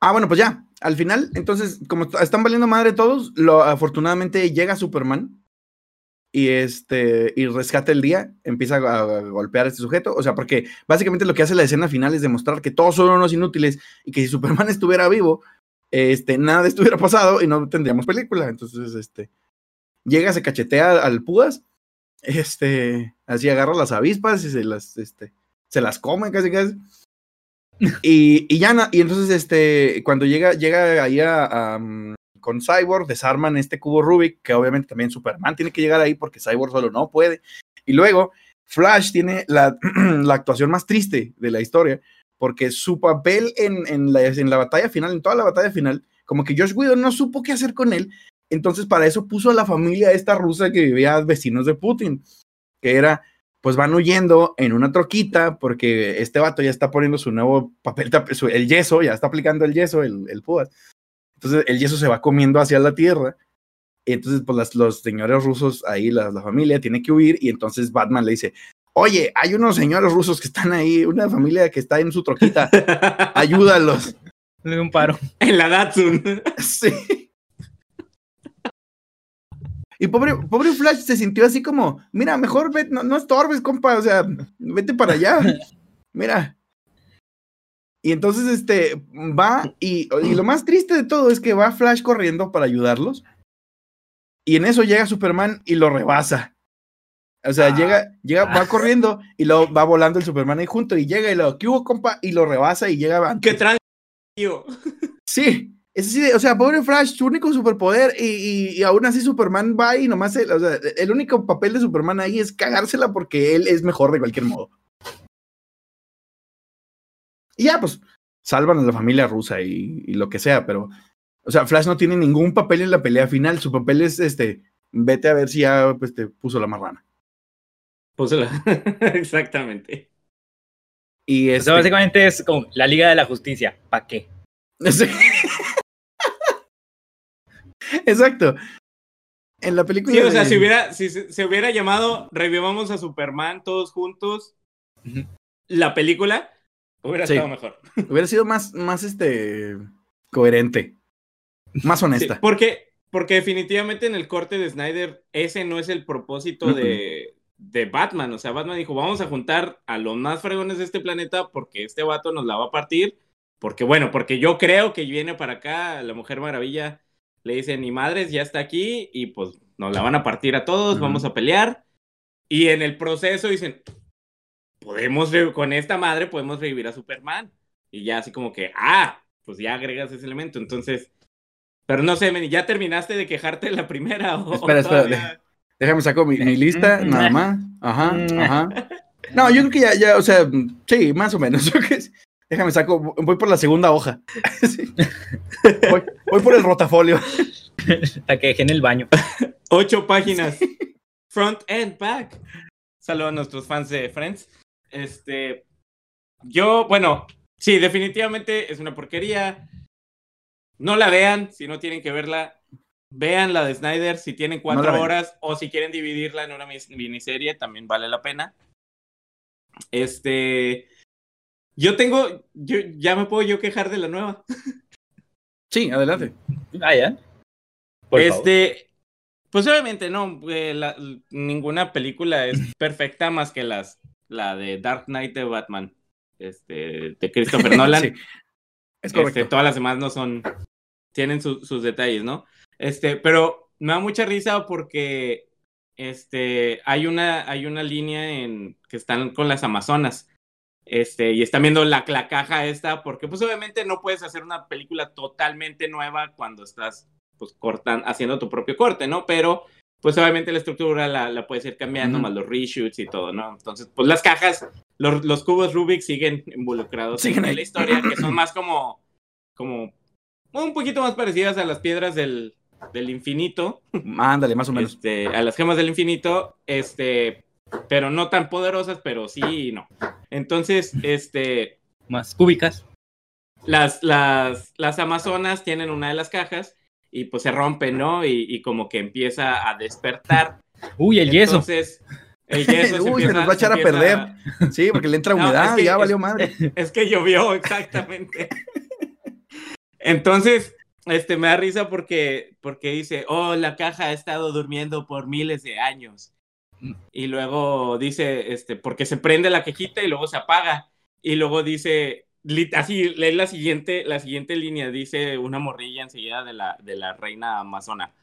Ah, bueno, pues ya, al final, entonces, como están valiendo madre todos, lo, afortunadamente llega Superman y este y rescata el día, empieza a, a, golpear a este sujeto, o sea, porque básicamente lo que hace la escena final es demostrar que todos son unos inútiles y que si Superman estuviera vivo, este, nada de pasado y no tendríamos película. Entonces, este, llega, se cachetea al Púas, este, así agarra las avispas y se las, este, se las come casi casi. Y, y ya, y entonces, este, cuando llega, llega ahí a, a, con Cyborg, desarman este cubo Rubik, que obviamente también Superman tiene que llegar ahí porque Cyborg solo no puede. Y luego, Flash tiene la, la actuación más triste de la historia, porque su papel en, en, la, en la batalla final, en toda la batalla final, como que Josh Whedon no supo qué hacer con él, entonces para eso puso a la familia esta rusa que vivía vecinos de Putin, que era, pues van huyendo en una troquita porque este vato ya está poniendo su nuevo papel, el yeso, ya está aplicando el yeso, el, el púas. Entonces el yeso se va comiendo hacia la tierra. Entonces, pues las, los señores rusos ahí, la, la familia, tiene que huir. Y entonces Batman le dice: Oye, hay unos señores rusos que están ahí, una familia que está en su troquita. Ayúdalos. Le doy un paro. En la Datsun. Sí. Y pobre, pobre Flash se sintió así como, mira, mejor ve, no, no estorbes, compa, o sea, vete para allá. Mira. Y entonces, este, va y, y, lo más triste de todo es que va Flash corriendo para ayudarlos. Y en eso llega Superman y lo rebasa. O sea, ah, llega, llega, ah. va corriendo y luego va volando el Superman ahí junto y llega y lo, ¿qué hubo, compa? Y lo rebasa y llega antes. ¡Qué tranquilo! Sí, es así, o sea, pobre Flash, su único superpoder, y, y, y, aún así Superman va y nomás, el, o sea, el único papel de Superman ahí es cagársela porque él es mejor de cualquier modo. Y ya, pues, salvan a la familia rusa y, y, lo que sea, pero, o sea, Flash no tiene ningún papel en la pelea final, su papel es, este, vete a ver si ya, pues, te puso la marrana. Exactamente. Y O este, básicamente es como la Liga de la Justicia. ¿Para qué? Sí. Exacto. En la película. Sí, o sea, de- si hubiera, si se, se hubiera llamado Revivamos a Superman todos juntos, la película, hubiera Sí. estado mejor. Hubiera sido más, más este coherente. Más Sí, honesta. porque, porque definitivamente en el corte de Snyder, ese no es el propósito de, de Batman. O sea, Batman dijo, vamos a juntar a los más fregones de este planeta porque este vato nos la va a partir. Porque bueno, porque yo creo que viene para acá, la Mujer Maravilla le dice, ni madres, ya está aquí y pues nos la van a partir a todos, vamos a pelear. Y en el proceso dicen, podemos, con esta madre podemos revivir a Superman. Y ya así como que, ah, pues ya agregas ese elemento. Entonces, pero no sé, ¿ya terminaste de quejarte de la primera? O, Espera, espera? Déjame saco mi, mi lista, nada más. Ajá, ajá. No, yo creo que ya, ya, o sea, sí, más o menos. Déjame saco, voy por la segunda hoja. Sí. Voy, voy por el rotafolio. Para que dejen el baño. Ocho páginas. Front and back. Saludos a nuestros fans de Friends. Este, yo, bueno, sí, definitivamente es una porquería. No la vean si no tienen que verla. Vean la de Snyder si tienen cuatro horas o si quieren dividirla en una miniserie, también vale la pena. Este, yo tengo, yo ya me puedo yo quejar de la nueva. Sí, adelante. Ah, ya. Por favor. este, pues obviamente no, eh, la- ninguna película es perfecta más que las, la de Dark Knight de Batman, este, de Christopher Nolan. Sí, es Este, todas las demás no son, tienen su- sus detalles, ¿no? Este, pero me da mucha risa porque, este, hay una, hay una línea en que están con las Amazonas. Este, y están viendo la, la caja esta, porque pues obviamente no puedes hacer una película totalmente nueva cuando estás pues cortan, haciendo tu propio corte, ¿no? Pero pues obviamente la estructura la, la puedes ir cambiando, más los reshoots y todo, ¿no? Entonces, pues las cajas, los, los cubos Rubik siguen involucrados Siguen en ahí. la historia, que son más como, como un poquito más parecidas a las piedras del, del infinito, Ándale, más o menos. este, a las gemas del infinito, este, pero no tan poderosas, pero sí y no. Entonces, este, Más cúbicas. las, las, las Amazonas tienen una de las cajas y pues se rompe, ¿no? Y, y como que empieza a despertar. Uy, el yeso. Entonces, el yeso Uy, se empieza- nos va a echar a perder. Sí, porque le entra No, humedad es que y ya valió madre. Es que llovió, exactamente. Entonces, este, me da risa porque, porque dice, oh, la caja ha estado durmiendo por miles de años. Y luego dice, este, porque se prende la quejita y luego se apaga. Y luego dice, así, lee la siguiente, la siguiente línea, dice una morrilla enseguida de la, de la reina amazona.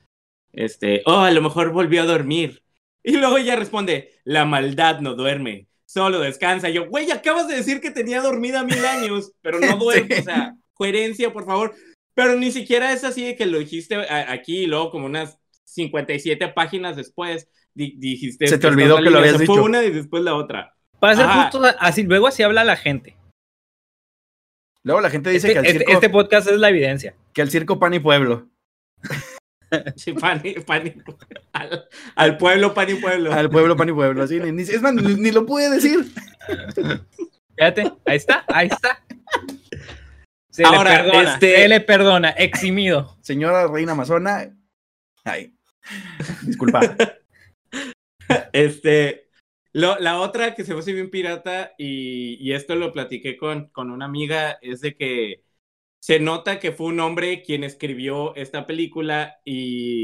Este, oh, a lo mejor volvió a dormir. Y luego ella responde, la maldad no duerme, solo descansa. Y yo, güey, acabas de decir que tenía dormida mil años, pero no duerme. Sí. O sea, coherencia, por favor. Pero ni siquiera es así de que lo dijiste aquí y luego como unas 57 páginas después di- dijiste... Se te olvidó que lo habías Se fue dicho. una y después la otra. Para ser justo así, luego así habla la gente. Luego la gente dice Este, que, al este- circo, este podcast es la evidencia. que al circo pan y pueblo. Sí, pan y- pan y- al, al pueblo, pan y pueblo. Al pueblo pan y pueblo. Así, ni, ni- es más, ni, ni lo pude decir. Fíjate, ahí está, ahí está. Se Ahora, le perdona, este- se le perdona, eximido. Señora reina amazona. Ay. Disculpa. Este, lo- la otra que se me hace bien pirata, y, y esto lo platiqué con, con una amiga, es de que se nota que fue un hombre quien escribió esta película y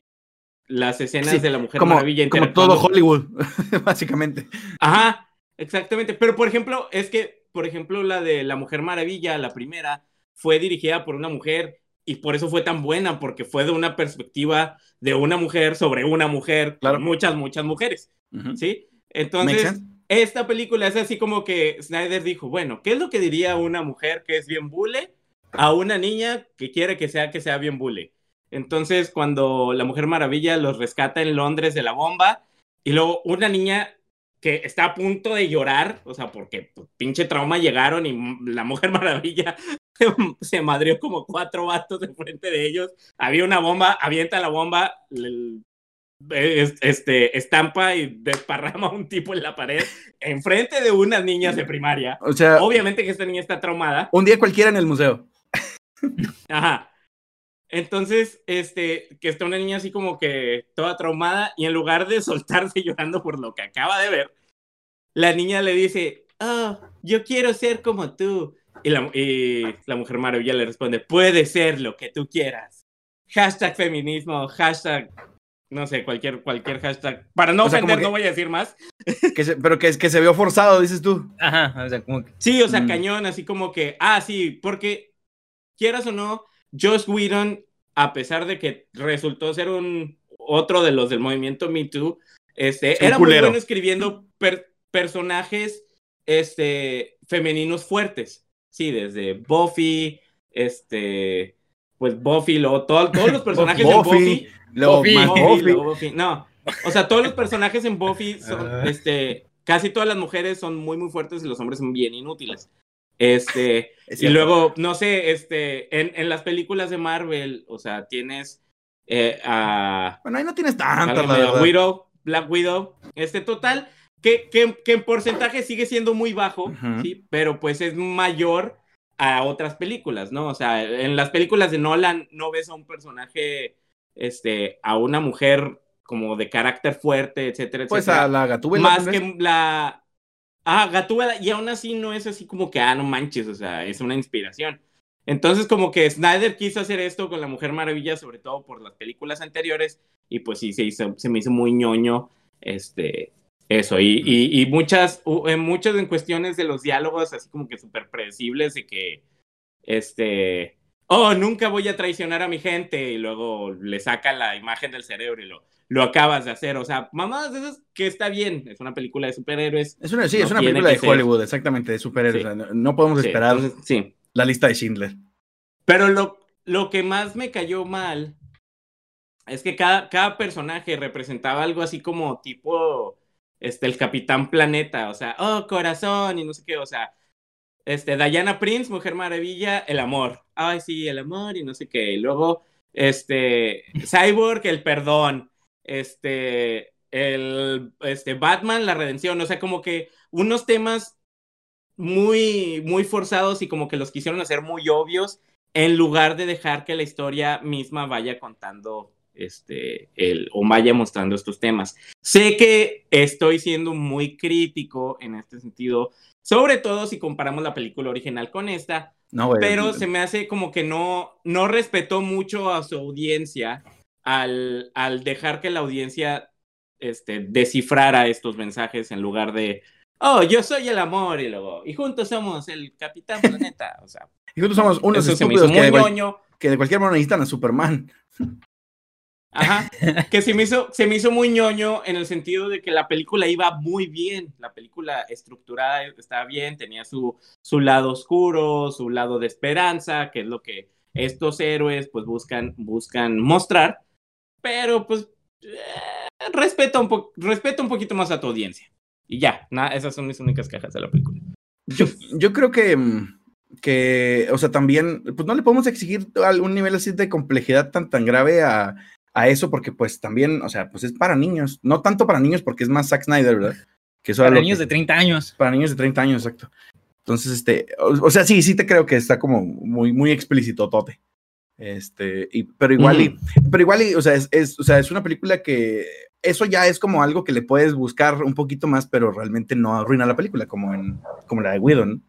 las escenas Sí, de la Mujer como, Maravilla como todo Hollywood, básicamente. Ajá, exactamente. Pero por ejemplo, es que, por ejemplo, la de La Mujer Maravilla, la primera, fue dirigida por una mujer y por eso fue tan buena, porque fue de una perspectiva de una mujer sobre una mujer, Claro. con muchas, muchas mujeres. ¿sí? Entonces, esta película es así como que Snyder dijo, bueno, ¿qué es lo que diría una mujer que es bien bule a una niña que quiere que sea que sea bien bule? Entonces, cuando la Mujer Maravilla los rescata en Londres de la bomba y luego una niña que está a punto de llorar, o sea, porque pues, pinche trauma llegaron y la Mujer Maravilla se madrió como cuatro vatos enfrente de ellos. Había una bomba, avienta la bomba, el- este, estampa y desparrama a un tipo en la pared enfrente de unas niñas de primaria. O sea, Obviamente que esta niña está traumada. un día cualquiera en el museo. Ajá. Entonces, este, que está una niña así como que toda traumada y en lugar de soltarse llorando por lo que acaba de ver, la niña le dice, oh, yo quiero ser como tú. Y la, y la mujer maravilla le responde, puede ser lo que tú quieras. Hashtag feminismo, hashtag, no sé, cualquier, cualquier hashtag. Para no O sea, ofender, que- no voy a decir más. Que se- pero que, que se vio forzado, dices tú. Ajá, o sea, como que. Sí, o sea, Mm. cañón, así como que, ah, sí, porque quieras o no, Josh Whedon, a pesar de que resultó ser un otro de los del movimiento Me Too, este, era muy bueno escribiendo per- personajes este, femeninos fuertes. Sí, desde Buffy, este, pues Buffy, luego todo- todos los personajes en Buffy. Luego Buffy. más Buffy, Buffy. luego Buffy. No, o sea, todos los personajes en Buffy son, este, casi todas las mujeres son muy, muy fuertes y los hombres son bien inútiles. Este, Es y luego, no sé, este, en, en las películas de Marvel, o sea, tienes eh, a, Bueno, ahí no tienes tantas, la verdad. Widow, Black Widow, este total, que, que, que en porcentaje sigue siendo muy bajo. ¿sí? Pero pues es mayor a otras películas, ¿no? O sea, en las películas de Nolan no ves a un personaje, este, a una mujer como de carácter fuerte, etcétera, Pues etcétera. a la Gatúbela. más que la... Ah, Gatúbela, y aún así no es así como que, ah, no manches, o sea, es una inspiración. Entonces, como que Snyder quiso hacer esto con la Mujer Maravilla, sobre todo por las películas anteriores, y pues sí, se, hizo, se me hizo muy ñoño, este, eso, y, y, y muchas, en muchas en cuestiones de los diálogos, así como que súper predecibles, de que, este, oh, nunca voy a traicionar a mi gente, y luego le saca la imagen del cerebro y lo, lo acabas de hacer, o sea, mamadas de esas que está bien, es una película de superhéroes. Es una, sí, no es una película de ser. Hollywood, exactamente, de superhéroes. Sí. O sea, no, no podemos Sí, esperar entonces, sí. la lista de Schindler. Pero lo, lo que más me cayó mal es que cada, cada personaje representaba algo así como tipo este, el Capitán Planeta, o sea, oh, corazón y no sé qué, o sea, este, Diana Prince, Mujer Maravilla, el amor. Ay, sí, el amor y no sé qué. Y luego, este, Cyborg, el perdón. Este, el, este, Batman, la redención. O sea, como que unos temas muy, muy forzados y como que los quisieron hacer muy obvios en lugar de dejar que la historia misma vaya contando este el o vaya mostrando estos temas. Sé que estoy siendo muy crítico en este sentido, sobre todo si comparamos la película original con esta, No, güey. pero se me hace como que no no respetó mucho a su audiencia al, al dejar que la audiencia este, descifrara estos mensajes en lugar de oh, yo soy el amor y luego y juntos somos el Capitán Planeta, o sea, Y nosotros somos unos estúpidos que muy de, que de cualquier manera necesitan a Superman. Ajá, que se me, hizo, se me hizo muy ñoño en el sentido de que la película iba muy bien, la película estructurada estaba bien, tenía su, su lado oscuro, su lado de esperanza, que es lo que estos héroes pues buscan, buscan mostrar, pero pues eh, respeta, un po- respeta un poquito más a tu audiencia. Y ya, nada, esas son mis únicas quejas de la película. Yo, yo creo que, mm, que, o sea, también, pues no le podemos exigir algún nivel así de complejidad tan, tan grave a, a eso, porque pues también, o sea, pues es para niños. No tanto para niños, porque es más Zack Snyder, ¿verdad? Que eso Para niños que- de 30 años. Para niños de 30 años, exacto. Entonces, este, o, o sea, sí, sí te creo que está como muy, muy explícito, Tote. Este, y, pero igual, y, pero igual, y, o sea, es, es- o sea, es una película que eso ya es como algo que le puedes buscar un poquito más, pero realmente no arruina la película, como en, como la de Whedon.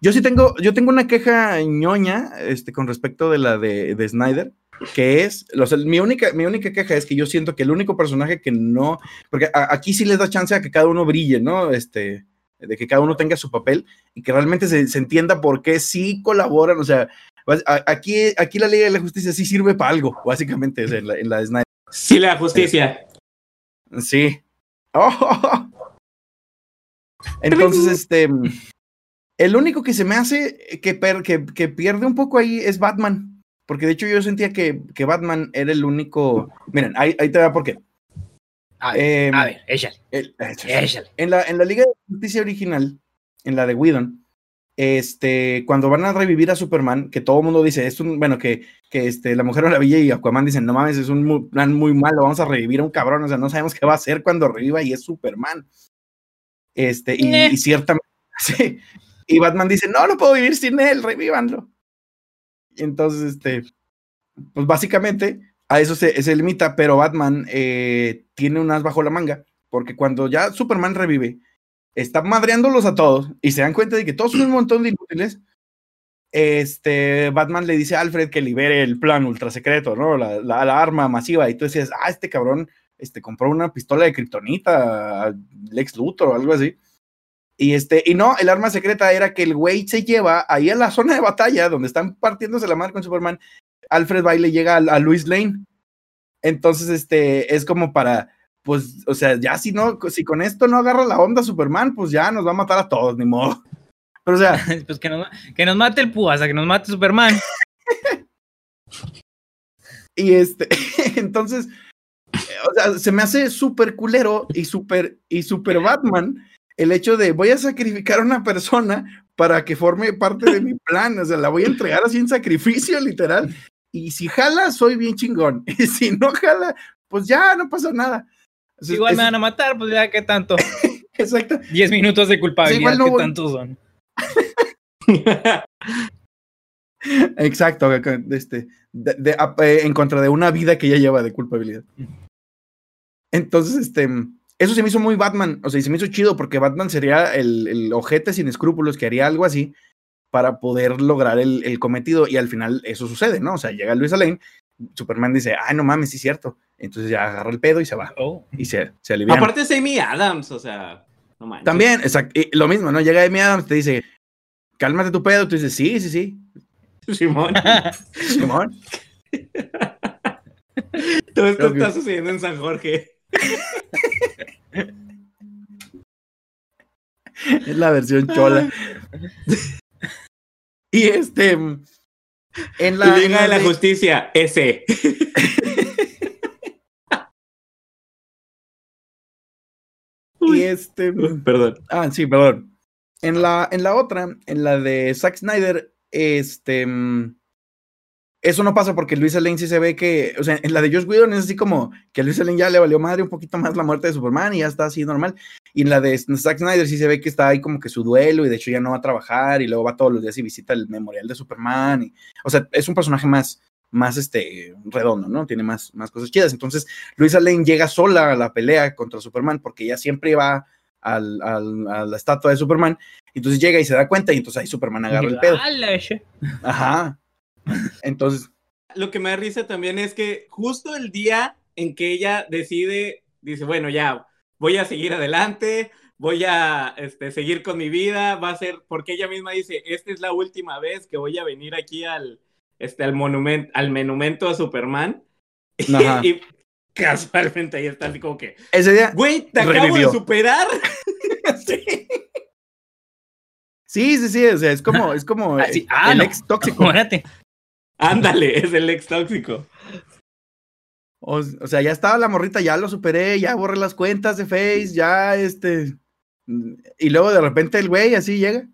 Yo sí tengo, yo tengo una queja ñoña, este, con respecto de la de, de Snyder, que es, o sea, mi única, mi única queja es que yo siento que el único personaje que no, porque a- aquí sí les da chance a que cada uno brille, ¿no? Este, de que cada uno tenga su papel y que realmente se, se entienda por qué sí colaboran, o sea, a- aquí, aquí la Liga de la Justicia sí sirve para algo, básicamente, o sea, en, la, en la de Snyder. Sí, la justicia. Sí. Oh. Entonces, este, el único que se me hace que, per- que, que pierde un poco ahí es Batman, porque de hecho yo sentía que, que Batman era el único, miren, ahí, ahí te va por qué. A ver, Em, a ver, échale, el- échale. en la, en la Liga de Justicia original, en la de Whedon, este, cuando van a revivir a Superman, que todo el mundo dice, es un, bueno, que, que este, la Mujer Maravilla y Aquaman dicen, no mames, es un plan muy malo, vamos a revivir a un cabrón, o sea, no sabemos qué va a hacer cuando reviva y es Superman. Este, y, Neh. y ciertamente, sí, y Batman dice, no, no puedo vivir sin él, revívanlo. Entonces, este, pues básicamente a eso se, se limita, pero Batman eh, tiene un as bajo la manga, porque cuando ya Superman revive, está madreándolos a todos y se dan cuenta de que todos son un montón de inútiles. Este, Batman le dice a Alfred que libere el plan ultra secreto, ¿no? La, la- la arma masiva. Y tú decías, ah, este cabrón este, compró una pistola de kriptonita, Lex Luthor o algo así. Y, este, y no, el arma secreta era que el güey se lleva ahí a la zona de batalla donde están partiéndose la madre con Superman. Alfred va y le llega a, a Luis Lane. Entonces, este, es como para, pues, o sea, ya si no, si con esto no agarra la onda Superman, pues ya nos va a matar a todos, ni modo. Pero, o sea, Pues que nos, que nos mate el Púasa, que nos mate Superman. y este, entonces, eh, o sea, se me hace súper culero y súper, y súper Batman el hecho de voy a sacrificar a una persona para que forme parte de mi plan, o sea, la voy a entregar así en sacrificio, literal. Y si jala, soy bien chingón. Y si no jala, pues ya no pasa nada. O sea, Igual es- me van a matar, pues ya, ¿qué tanto? Exacto. 10 minutos de culpabilidad, Sí, igual no ¿qué voy- tanto son? Exacto, este, de- de- eh, en contra de una vida que ya lleva de culpabilidad. Entonces, este, eso se me hizo muy Batman, o sea, y se me hizo chido porque Batman sería el, el ojete sin escrúpulos que haría algo así para poder lograr el, el cometido y al final eso sucede, ¿no? O sea, llega Luis Lane, Superman dice, ay, no mames, sí es cierto. Entonces ya agarra el pedo y se va Oh. y se, se alivia. Aparte es Amy Adams, o sea, no manches. También, exacto, lo mismo, ¿no? Llega Amy Adams, te dice, cálmate tu pedo, tú dices, sí, sí, sí, Simón. Simón. Todo esto Creo que- está sucediendo en San Jorge. Es la versión chola. y este. En la. Liga de la Justicia, ese. Y este. Perdón. Ah, sí, perdón. En la, en la otra, en la de Zack Snyder, este. Eso no pasa porque Luis Lane sí se ve que. O sea, en la de Josh Whedon es así como que a Luis Lane ya le valió madre un poquito más la muerte de Superman y ya está así normal. Y en la de Zack Snyder sí se ve que está ahí como que su duelo y de hecho ya no va a trabajar y luego va todos los días y visita el memorial de Superman. Y, o sea, es un personaje más, más este, redondo, ¿no? Tiene más, más cosas chidas. Entonces, Luisa Lane llega sola a la pelea contra Superman porque ella siempre va al, al- a la estatua de Superman. Entonces llega y se da cuenta y entonces ahí Superman agarra el pedo. ¡Ala, che! Ajá. Entonces, Lo que me da risa también es que justo el día en que ella decide, dice, bueno, ya, voy a seguir adelante, voy a este, seguir con mi vida, va a ser, porque ella misma dice, esta es la última vez que voy a venir aquí al, este, al monumento, al monumento a Superman. Ajá. y casualmente ahí está así como que, ese día. güey, te acabo de superar. sí. Sí, sí, sí, o sea, es como, es como Ah, sí. eh, Ah, el no. ex tóxico. Ándale, es el ex tóxico. O, o sea, ya estaba la morrita, ya lo superé, ya borré las cuentas de Face, ya este. Y luego de repente el güey así llega.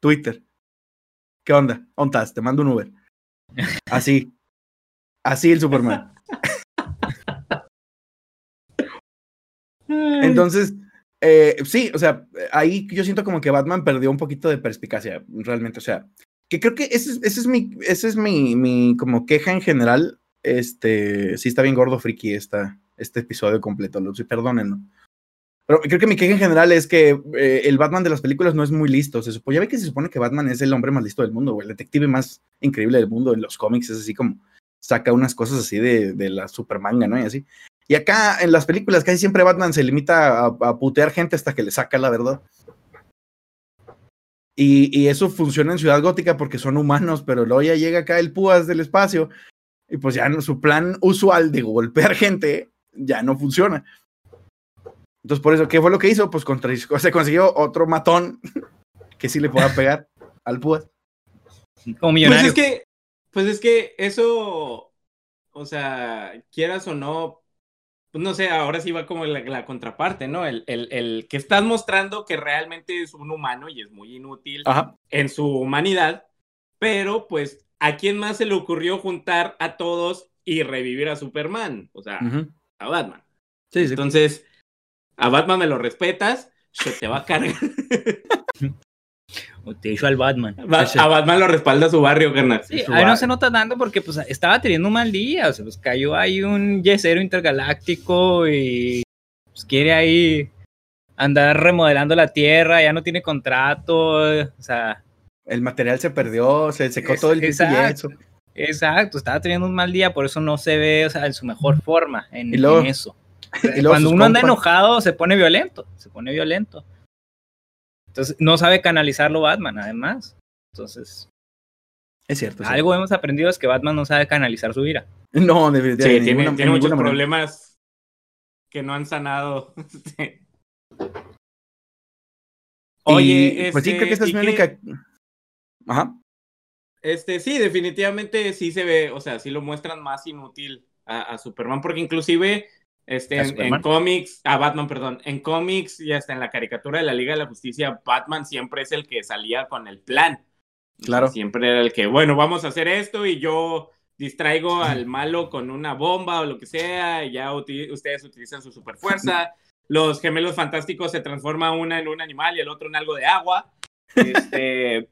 Twitter. ¿Qué onda? ¿Dónde estás? Te mando un Uber. Así. Así el Superman. Entonces, eh, sí, o sea, ahí yo siento como que Batman perdió un poquito de perspicacia, realmente. O sea, que creo que ese es, ese es mi, ese es mi, mi como queja en general. Este, sí está bien gordo friki esta, este episodio completo, sí, perdónenlo. Pero creo que mi queja en general es que eh, el Batman de las películas no es muy listo. Se supone, ya ve que se supone que Batman es el hombre más listo del mundo, o el detective más increíble del mundo en los cómics. Es así como saca unas cosas así de, de la super manga, ¿no? Y así. Y acá en las películas casi siempre Batman se limita a, a putear gente hasta que le saca la verdad. Y, y eso funciona en Ciudad Gótica porque son humanos, pero luego ya llega acá el púas del espacio y pues ya no, su plan usual de golpear gente ya no funciona. Entonces por eso, ¿qué fue lo que hizo? Pues contra, se consiguió otro matón que sí le pueda pegar al púas. Como Pues millonario. es que, pues es que eso, o sea, quieras o no, pues no sé, ahora sí va como la, la contraparte, ¿no? El, el, el, que estás mostrando que realmente es un humano y es muy inútil Ajá. en su humanidad, pero pues, ¿a quién más se le ocurrió juntar a todos y revivir a Superman? O sea, a Batman. Sí, sí. Entonces, a Batman me lo respetas, se te va a cargar. Te hizo al Batman. Ba- a Batman lo respalda su barrio, carnal. Sí, ahí no se nota tanto porque pues estaba teniendo un mal día, o sea, pues cayó ahí un yesero intergaláctico y pues, quiere ahí andar remodelando la Tierra, ya no tiene contrato, o sea, El material se perdió, se secó Es- todo el exacto. yeso. exacto, estaba teniendo un mal día, por eso no se ve, o sea, en su mejor forma en, Y luego- en eso. Y luego Cuando uno anda enojado se pone violento, se pone violento. Entonces, no sabe canalizarlo Batman, además. Entonces, Es cierto. sí. algo hemos aprendido es que Batman no sabe canalizar su ira. No, Sí, definitivamente. tiene, ninguna- muchos manera. problemas que no han sanado. Sí. Oye, Y, pues sí, este, creo que esta es ¿y mi única. Ajá. Este, sí, definitivamente sí se ve, o sea, sí lo muestran más inútil a, a Superman, porque inclusive este, ¿A en, cómics, a Batman, perdón, en cómics y hasta en la caricatura de la Liga de la Justicia, Batman siempre es el que salía con el plan. Claro. siempre era el que, bueno, vamos a hacer esto y yo distraigo al malo con una bomba o lo que sea, y ya ustedes utilizan su superfuerza. Los gemelos fantásticos se transforma una en un animal y el otro en algo de agua. Este,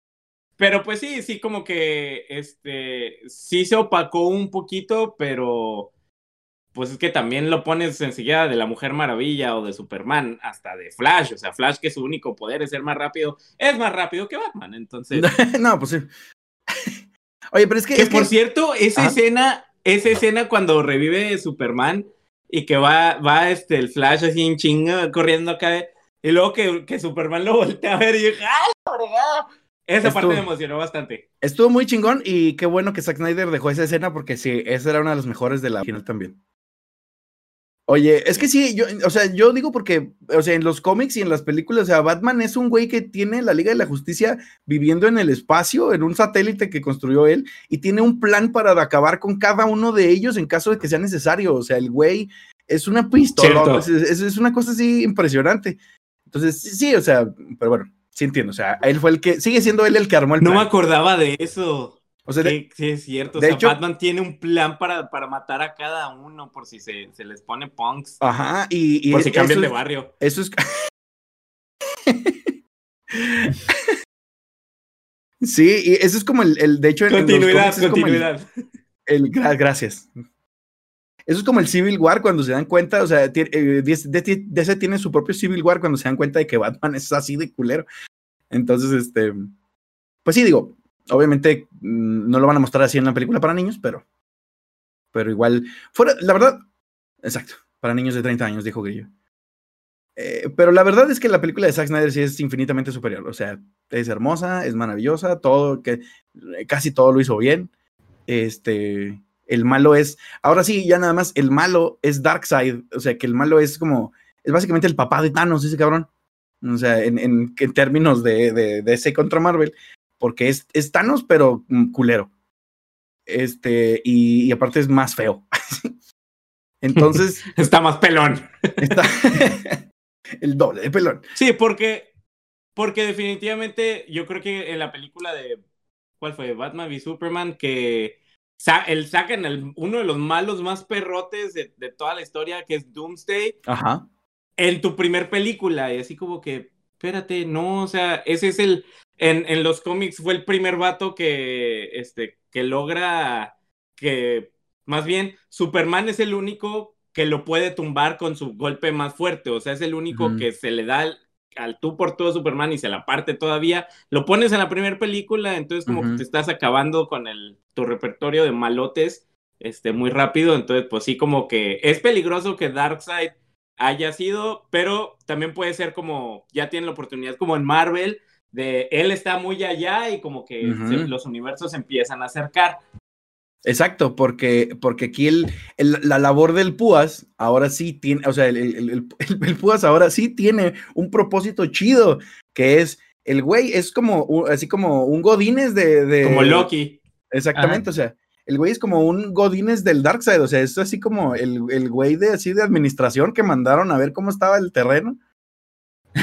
pero pues sí, sí, como que este sí se opacó un poquito, pero pues es que también lo pones enseguida de la Mujer Maravilla o de Superman, hasta de Flash. O sea, Flash, que su único poder es ser más rápido, es más rápido que Batman. Entonces, no, pues sí. Oye, pero es que. que es por que- cierto, esa Ajá. escena, esa escena cuando revive Superman y que va, va este, el Flash así en chinga corriendo acá, y luego que, que Superman lo voltea a ver y dije, ¡ay, la fregada! Esa Estuvo- parte me emocionó bastante. Estuvo muy chingón y qué bueno que Zack Snyder dejó esa escena porque sí, esa era una de las mejores de la original también. Oye, es que sí, yo, o sea, yo digo porque, o sea, en los cómics y en las películas, o sea, Batman es un güey que tiene la Liga de la Justicia viviendo en el espacio, en un satélite que construyó él, y tiene un plan para acabar con cada uno de ellos en caso de que sea necesario. O sea, el güey es una pistola, es, es- es una cosa así impresionante. Entonces, sí, sí, o sea, pero bueno, sí entiendo, o sea, él fue el que, sigue siendo él el que armó el No me plan. acordaba de eso. O sea, de- Sí, es cierto. O de sea, hecho- Batman tiene un plan para, para matar a cada uno por si se, se les pone punks. Ajá, y, y por si cambian de barrio. Eso es. sí, y eso es como el, el- de hecho, en Continuidad, el- continuidad. el- gra- gracias. Eso es como el Civil War cuando se dan cuenta, o sea, eh, DC tiene su propio Civil War cuando se dan cuenta de que Batman es así de culero. Entonces, este, pues sí, digo, obviamente mm, no lo van a mostrar así en la película para niños, pero, pero igual, fuera, la verdad, exacto, para niños de 30 años, dijo Grillo. Eh, pero la verdad es que la película de Zack Snyder sí es infinitamente superior. O sea, es hermosa, es maravillosa, todo, que casi todo lo hizo bien. Este, el malo es, ahora sí, ya nada más, el malo es Darkseid. O sea, que el malo es como, es básicamente el papá de Thanos, ese cabrón. O sea, en, en, en términos de, de, de ese contra Marvel, porque es, es Thanos, pero mm, culero. Este, y, y aparte es más feo. Entonces, Está más pelón. está el doble de pelón. Sí, porque, porque definitivamente yo creo que en la película de, ¿cuál fue? Batman v Superman, que el sacan el, uno de los malos más perrotes de, de toda la historia, que es Doomsday, Ajá. en tu primer película, y así como que, espérate, no, o sea, ese es el, en, en los cómics fue el primer vato que, este, que logra que, más bien, Superman es el único que lo puede tumbar con su golpe más fuerte, o sea, es el único que se le da al, al tú por todo Superman y se la parte todavía, lo pones en la primera película, entonces como que te estás acabando con el, tu repertorio de malotes, este, muy rápido, entonces pues sí como que es peligroso que Darkseid haya sido, pero también puede ser como, ya tiene la oportunidad como en Marvel, de él está muy allá y como que se- los universos se empiezan a acercar. Exacto, porque, porque aquí el, el- la labor del Púas ahora sí tiene, o sea, el, el, el- el- el Púas ahora sí tiene un propósito chido, que es, el güey es como, así como un Godínez de... de Como Loki. Exactamente, o sea, el güey es como un Godines del Darkseid, o sea, es así como el, el güey de así de administración que mandaron a ver cómo estaba el terreno.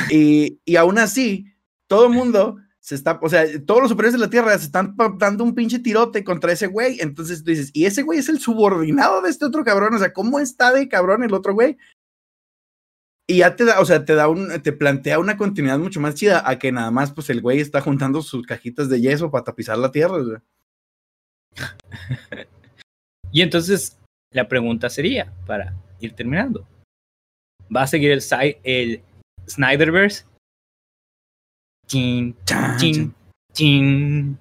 Y, y aún así, todo el mundo se está, o sea, todos los superiores de la Tierra se están dando un pinche tirote contra ese güey. Entonces tú dices, y ese güey es el subordinado de este otro cabrón, o sea, ¿cómo está de cabrón el otro güey? Y ya te da, o sea, te da un, te plantea una continuidad mucho más chida a que nada más, pues el güey está juntando sus cajitas de yeso para tapizar la tierra. Y entonces la pregunta sería, para ir terminando, ¿va a seguir el, el Snyderverse? Chin, Chan, chin, chin.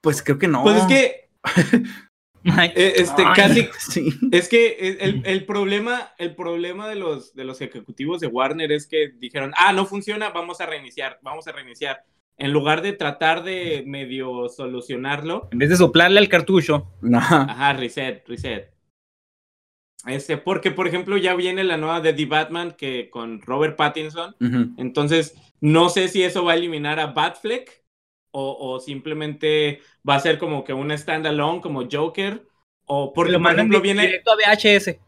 Pues creo que no. Pues es que, eh, este, Ay. casi, Sí. Es que el, problema, el problema de los, de los ejecutivos de Warner es que dijeron, ah, no funciona, vamos a reiniciar, vamos a reiniciar. En lugar de tratar de medio solucionarlo, En vez de soplarle al cartucho, No. ajá, reset, reset. Este, porque, por ejemplo, ya viene la nueva de The Batman que con Robert Pattinson. Entonces, no sé si eso va a eliminar a Batfleck o, o simplemente va a ser como que un standalone como Joker. O porque, lo por ejemplo, viene. directo a VHS.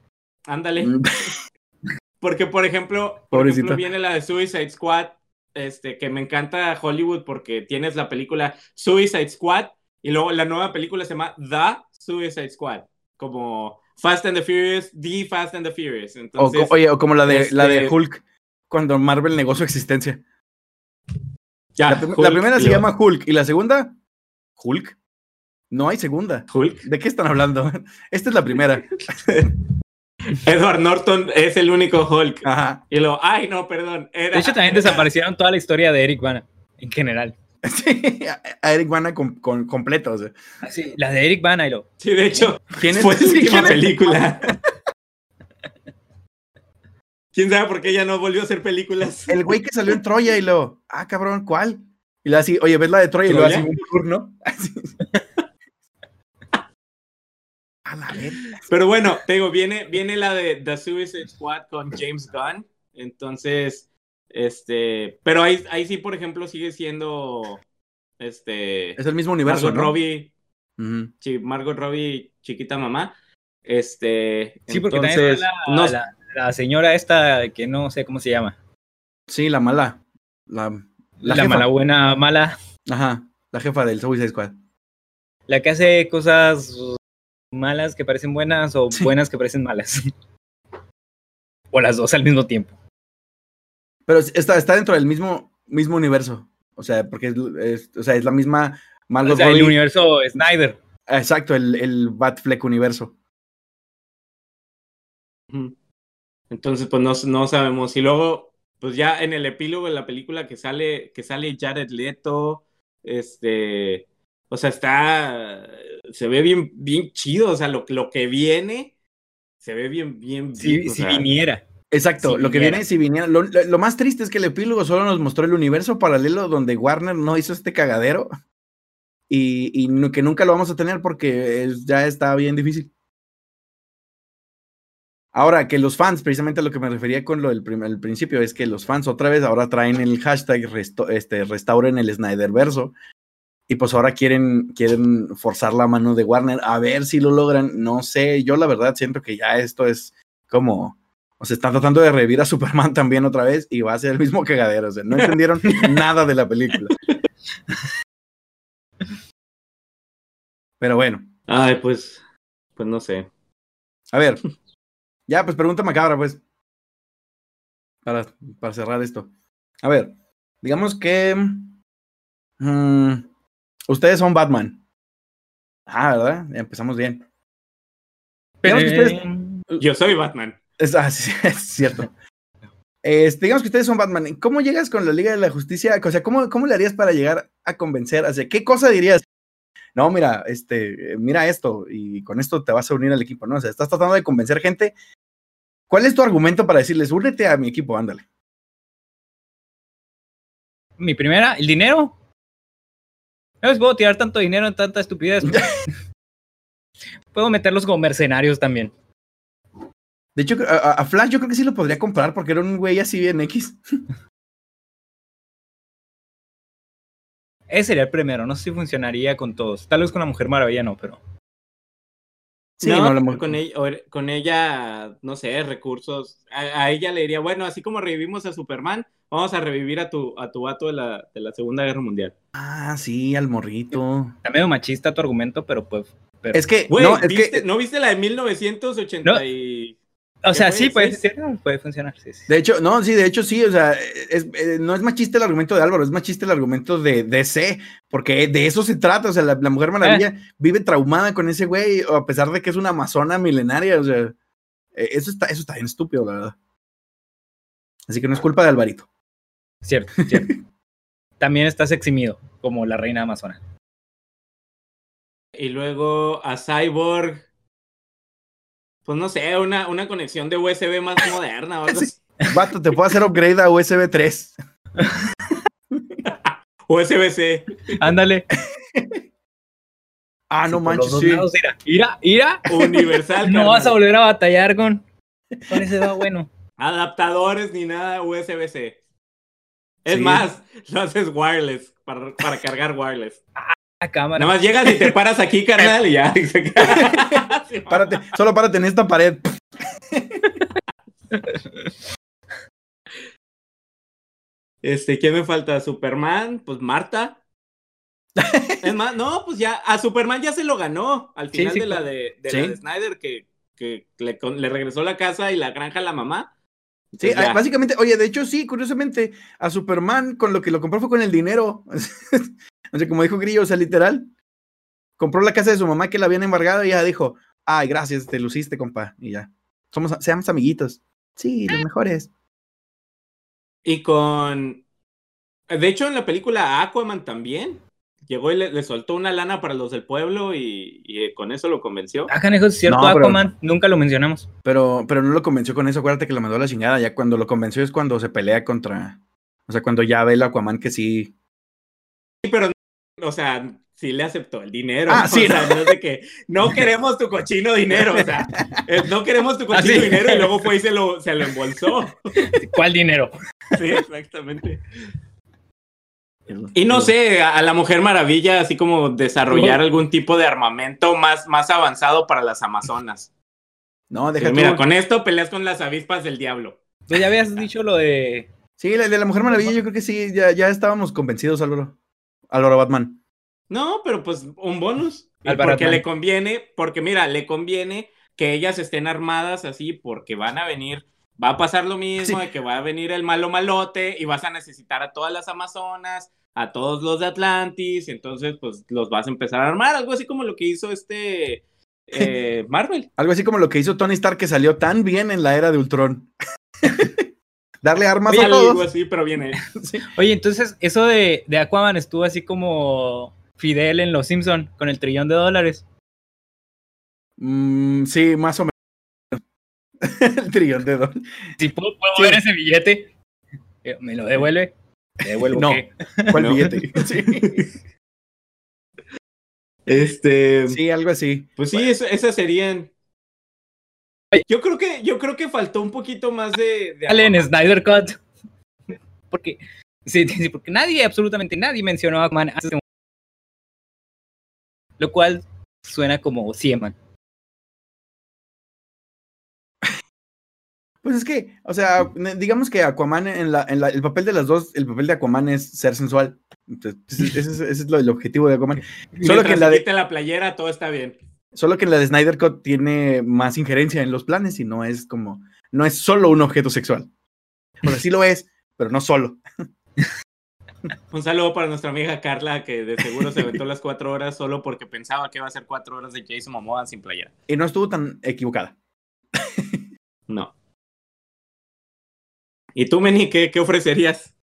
Ándale. Mm. Porque, por ejemplo, por Pobrecito. ejemplo, viene la de Suicide Squad, este, que me encanta Hollywood porque tienes la película Suicide Squad y luego la nueva película se llama The Suicide Squad, como Fast and the Furious, The Fast and the Furious. O, Entonces, co- oye, o como la de, la de este- Hulk, cuando Marvel negó su existencia. Ya, la, prim- Hulk, la primera se llama Hulk y la segunda, Hulk. No hay segunda. Hulk. ¿De qué están hablando? Esta es la primera. Edward Norton es el único Hulk. Ajá. Y luego, ay, no, perdón. Era, De hecho, también desaparecieron toda la historia de Eric Bana, en general. Sí, a- Eric Bana con, con- completo. o sea. Así, la de Eric Bana y lo. Sí, de hecho, ¿Quién es? fue su Sí, última ¿quién es? película. ¿Quién sabe por qué ya no volvió a hacer películas? El güey que salió en Troya y lo, ah, cabrón, ¿cuál? Y le así, oye, ¿ves la de Troya? Y lo así un tour, ¿no? Así. A la verga. Pero bueno, te digo, viene, viene la de The Suicide Squad con James Gunn. Entonces, este, pero ahí, ahí sí, por ejemplo, sigue siendo este Es el mismo universo, Margot ¿no? Robbie, Ujú. sí, Margot Robbie, chiquita mamá. Este, Sí, porque entonces, también no, la, la, señora esta que no sé cómo se llama. Sí, la mala. La, La, mala buena mala. Ajá, la jefa del Suicide Squad. La que hace cosas malas que parecen buenas o Sí. buenas que parecen malas. o las dos al mismo tiempo. Pero es- está, está dentro del mismo, mismo universo. O sea, porque es, es- o sea, es la misma Margot O sea, el universo Snyder. Exacto, el, el Batfleck universo. Ujú. Entonces, pues no, no sabemos. Y luego, pues ya en el epílogo de la película que sale, que sale Jared Leto, este, o sea, está, se ve bien, bien chido, o sea, lo, lo que viene, se ve bien, bien, Si, bien, si sea, viniera. Exacto, Si lo que viene, si viniera. Lo, lo- lo más triste es que el epílogo solo nos mostró el universo paralelo donde Warner no hizo este cagadero. Y, y que nunca lo vamos a tener porque es- ya está bien difícil. Ahora, que los fans, precisamente a lo que me refería con lo del el principio, es que los fans otra vez ahora traen el hashtag resto- este, restauren el Snyderverso. Y pues ahora quieren, quieren forzar la mano de Warner a ver si lo logran. No sé, yo la verdad siento que ya esto es como. O sea, están tratando de revivir a Superman también otra vez y va a ser el mismo cagadero. O sea, no entendieron nada de la película. Pero bueno, Ay, pues, pues no sé. a ver. Ya, pues pregunta macabra, pues. Para, para cerrar esto. A ver, digamos que. mm, ustedes son Batman. Ah, ¿verdad? Ya empezamos bien. Ustedes- Eh, Yo soy Batman. Es, ah, sí, es cierto. Este, digamos que ustedes son Batman. ¿Cómo llegas con la Liga de la Justicia? O sea, ¿cómo, cómo le harías para llegar a convencer? O sea, ¿qué cosa dirías? No, mira, este, mira esto, y con esto te vas a unir al equipo, ¿no? O sea, estás tratando de convencer gente. ¿Cuál es tu argumento para decirles, únete a mi equipo, ándale? Mi primera, el dinero. No les puedo tirar tanto dinero en tanta estupidez. puedo meterlos como mercenarios también. De hecho, a, a- a Flash yo creo que sí lo podría comprar porque era un güey así bien X. Ese sería el primero. No sé si funcionaría con todos. Tal vez con la Mujer Maravilla no, pero. Sí, no, no, la mu- con, ella, o- con ella, no sé, recursos. A, a ella le diría, bueno, así como revivimos a Superman, vamos a revivir a tu, a tu vato de la, de la Segunda Guerra Mundial. Ah, sí, al morrito. Está medio machista tu argumento, pero pues. pero- Es que, Güey, no, es ¿viste- que, ¿no viste la de 1980 y... o sea, ¿qué sí, puede funcionar, puede funcionar. Sí, sí. de hecho, no, sí, de hecho sí, o sea, es, eh, no es machista el argumento de Álvaro, es machista el argumento de DC, porque de eso se trata, o sea, la, la Mujer Maravilla vive traumada con ese güey, a pesar de que es una amazona milenaria, o sea, eh, eso está, eso está bien estúpido, la verdad. Así que no es culpa de Alvarito. Cierto, cierto. También estás eximido, como la reina amazona. Y luego a Cyborg, pues no sé, una, una conexión de USB más moderna algo Sí. te puedo hacer upgrade a USB 3. USB-C. Ándale. Ah, no Sí, manches, sí. lados, Ira, ira, ira. Universal. No carnal. vas a volver a batallar con. Con ese va bueno. Adaptadores ni nada USB-C. Es Sí. más, lo haces wireless, para, para cargar wireless. La cámara. Nada más llegas y te paras aquí, carnal, y ya. Párate, solo párate en esta pared. Este, ¿quién me falta? ¿Superman? Pues Marta. Es más, no, pues ya, a Superman ya se lo ganó al final sí, de, la de, de Sí. la de Snyder, que, que le, con- le regresó la casa y la granja a la mamá. Sí, ya. básicamente, oye, de hecho, sí, curiosamente, a Superman con lo que lo compró fue con el dinero. o sea, como dijo Grillo, o sea, literal. Compró la casa de su mamá que la habían embargado y ya dijo, ay, gracias, te luciste, compa. Y ya. Somos, seamos amiguitos. Sí, los mejores. Y con. De hecho, en la película Aquaman también. Llegó y le, le soltó una lana para los del pueblo y, y, eh, con eso lo convenció. Ah, canejo, es cierto, No, pero- Aquaman. Nunca lo mencionamos. Pero, pero no lo convenció con eso, acuérdate que lo mandó a la chingada. Ya cuando lo convenció es cuando se pelea contra. O sea, cuando ya ve el Aquaman que sí. Sí, pero, o sea, sí le aceptó el dinero. Ah, ¿no? sí, O sea, no es de que no queremos tu cochino dinero. O sea, eh, no queremos tu cochino sí. dinero y luego fue y se lo, se lo embolsó. ¿Cuál dinero? Sí, exactamente. Y no sé, a, la Mujer Maravilla, así como desarrollar algún tipo de armamento más, más avanzado para las Amazonas. No, tú. mira, con esto peleas con las avispas del diablo. Pues ya habías dicho lo de. Sí, la de la Mujer Maravilla, yo creo que sí, ya, ya estábamos convencidos, Álvaro. Álvaro Batman. No, pero pues un bonus. Porque le conviene, porque mira, le conviene que ellas estén armadas así, porque van a venir, va a pasar lo mismo, Sí. de que va a venir el malo malote y vas a necesitar a todas las Amazonas, a todos los de Atlantis, y entonces pues los vas a empezar a armar, algo así como lo que hizo este eh, Marvel. Algo así como lo que hizo Tony Stark que salió tan bien en la era de Ultron. Darle armas Oye, a algo todos. así, pero viene. Sí. Oye, entonces, eso de, de Aquaman estuvo así como Fidel en Los Simpson con el trillón de dólares. Mm, sí, más o menos. el trillón de dólares. Si puedo, puedo Sí. ver ese billete, Eh, ¿me lo devuelve? ¿Me devuelvo No. qué? ¿Cuál No. billete? Sí. Este, Sí, algo así. pues sí, esas serían. Yo creo que, yo creo que faltó un poquito más de. de Sale en. Snyder Cut. Porque, sí, sí, porque nadie, absolutamente nadie mencionó a Aquaman hace un- Lo cual suena como Sieman. Pues es que, o sea, digamos que Aquaman en la, en la- el papel de las dos, el papel de Aquaman es ser sensual. Entonces, ese, ese es, ese es lo, el objetivo de Aquaman. Solo que, en la de, la playera, todo está bien. Solo que en la de Snyder Cut tiene más injerencia en los planes y no es como, no es solo un objeto sexual. O sea, sí lo es, pero no solo. Un saludo para nuestra amiga Carla, que de seguro se aventó las cuatro horas solo porque pensaba que iba a ser cuatro horas de Jason Momoa sin playera. Y no estuvo tan equivocada. No. ¿Y tú, Meni, qué, qué ofrecerías?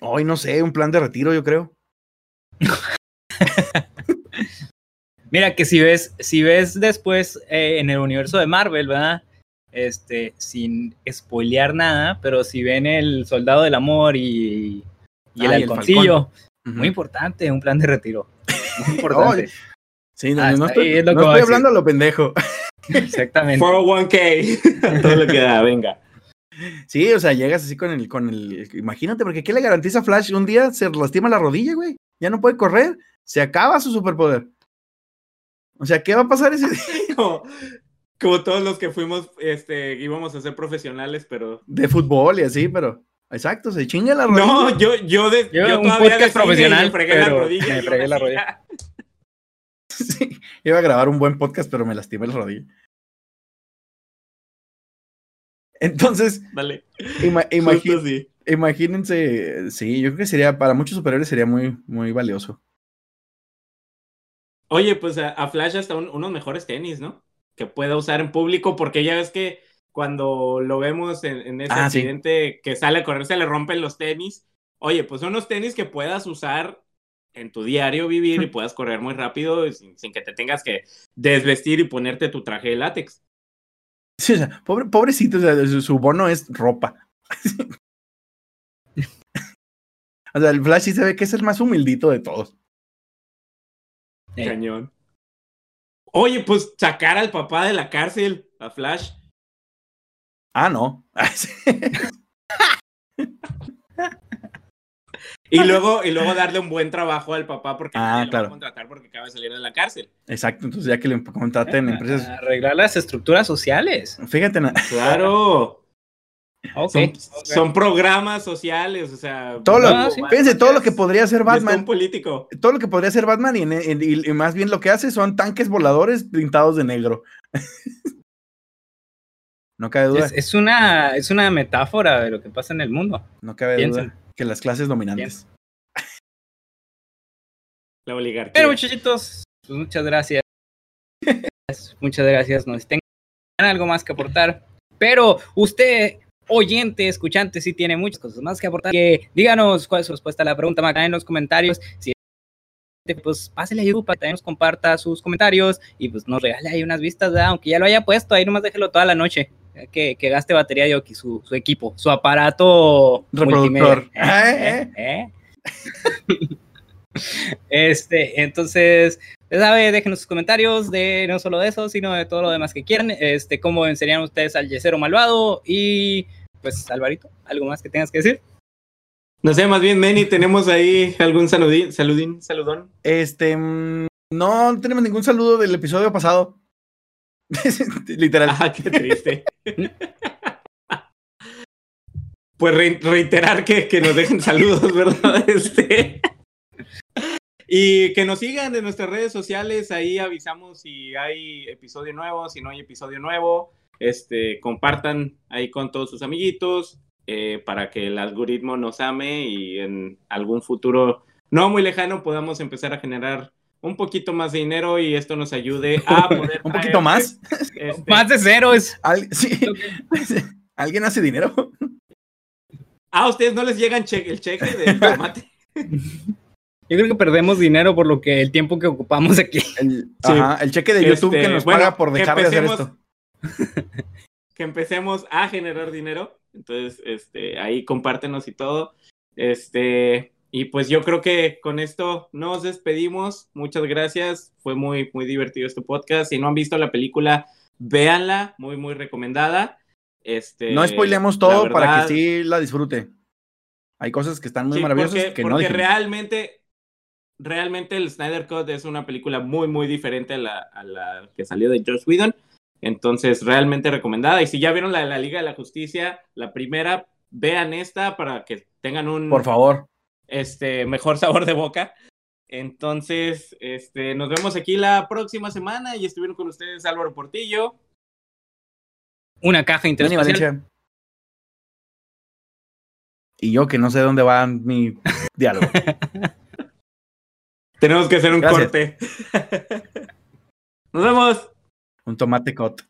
Hoy no sé, un plan de retiro, yo creo. Mira que si ves, si ves después eh, en el universo de Marvel, ¿verdad? Este, sin spoilear nada, pero si ven el Soldado del Amor y, y el Ah, y el halconcillo, muy importante, un plan de retiro. Muy importante. Sí, no, estoy, es no hablando a lo pendejo. Exactamente. 401k. todo lo que da, venga. Sí, o sea, llegas así con el, con el. Imagínate, porque ¿qué le garantiza a Flash? Un día se lastima la rodilla, güey. Ya no puede correr. Se acaba su superpoder. O sea, ¿qué va a pasar ese día? Como, como todos los que fuimos, este, íbamos a ser profesionales, pero. De fútbol y así, pero. Exacto, se chinga la rodilla. No, yo, yo, de, Yo, yo un todavía podcast profesional, me fregué la pero rodilla. me y fregué la rodilla. Sí, iba a grabar un buen podcast, pero me lastimé la rodilla. Entonces, Vale. ima- imagi- Justo sí. imagínense, sí, yo creo que sería, para muchos superiores sería muy, muy valioso. Oye, pues a, a Flash hasta un- unos mejores tenis, ¿no? Que pueda usar en público, porque ya ves que cuando lo vemos en, en ese Ah, sí. accidente que sale a correr, se le rompen los tenis. Oye, pues unos tenis que puedas usar en tu diario vivir y puedas correr muy rápido y sin, sin que te tengas que desvestir y ponerte tu traje de látex. Sí, o sea, pobre, pobrecito, o sea, su, su bono es ropa. o sea, el Flash sí se ve que es el más humildito de todos. Eh. Cañón. Oye, pues sacar al papá de la cárcel, a Flash. Ah, no. Y luego, y luego darle un buen trabajo al papá porque Ah, nadie lo va claro. a contratar porque acaba de salir de la cárcel. Exacto, entonces ya que le contraten empresas. Arreglar las estructuras sociales. Fíjate, Claro. Son, programas sociales, o sea. todo lo, sí. fíjense, todo lo que podría un Batman, político. todo lo que podría hacer Batman y, más bien lo que hace son tanques voladores pintados de negro. no cabe duda, Es, es una, es una metáfora de lo que pasa en el mundo. no cabe piensen. duda que las clases dominantes. La oligarquía. Pero muchachitos, pues muchas gracias. muchas gracias. Nos tengan algo más que aportar. Pero usted, oyente, escuchante, sí tiene muchas cosas más que aportar. Que díganos cuál es su respuesta a la pregunta en los comentarios. Si pues pásele a YouTube para que también nos comparta sus comentarios y pues nos regale ahí unas vistas, ¿verdad? aunque ya lo haya puesto, ahí nomás déjelo toda la noche. Que, que gaste batería de Oki, su, su equipo, su aparato Reproductor. ¿Eh? ¿Eh? ¿Eh? Este, entonces, ya sabe, déjenos sus comentarios de no solo de eso, sino de todo lo demás que quieran. Este, cómo vencerían ustedes al yesero malvado. Y pues, Alvarito, ¿algo más que tengas que decir? No sé, más bien, Manny, ¿tenemos ahí algún saludín, saludín, saludón? Este, mm, no tenemos ningún saludo del episodio pasado. Literal. Ah, qué triste. pues re- reiterar que, que nos dejen saludos, ¿verdad? Este. Y que nos sigan en nuestras redes sociales, ahí avisamos si hay episodio nuevo, si no hay episodio nuevo. Este, compartan ahí con todos sus amiguitos eh, para que el algoritmo nos ame y en algún futuro no muy lejano podamos empezar a generar un poquito más de dinero y esto nos ayude a poder Un poquito más. este, Más de cero es. Al- sí. ¿Alguien hace dinero? Ah, ¿a ustedes no les llegan che- el cheque del tomate? Yo creo que perdemos dinero por lo que el tiempo que ocupamos aquí. El, ajá, el cheque de YouTube Este, que nos bueno, paga por dejar de hacer esto. que empecemos a generar dinero. Entonces, este, ahí compártenos y todo. Este, y pues yo creo que con esto nos despedimos. Muchas gracias. Fue muy, muy divertido este podcast. Si no han visto la película, véanla. Muy, muy recomendada. Este, No spoilemos todo para que sí la disfrute. Hay cosas que están muy sí, maravillosas porque, que no porque realmente, realmente el Snyder Cut es una película muy, muy diferente a la, a la que salió de Josh Whedon. Entonces, realmente recomendada. Y si ya vieron la de la Liga de la Justicia, la primera, vean esta para que tengan un Por favor. este, mejor sabor de boca. Entonces, este, nos vemos aquí la próxima semana y estuvieron con ustedes Álvaro Portillo. Una caja. Valencia. Y yo que no sé dónde va mi diálogo. Tenemos que hacer un Gracias. corte. nos vemos. Tomate cot.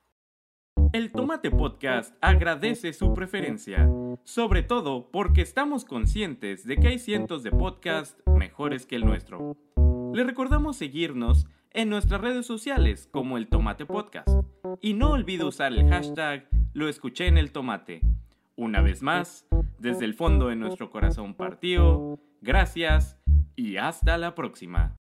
El Tomate Podcast agradece su preferencia, sobre todo porque estamos conscientes de que hay cientos de podcasts mejores que el nuestro. Le recordamos seguirnos en nuestras redes sociales como el Tomate Podcast y no olvide usar el hashtag Lo escuché en el tomate. Una vez más, desde el fondo de nuestro corazón partido, gracias y hasta la próxima.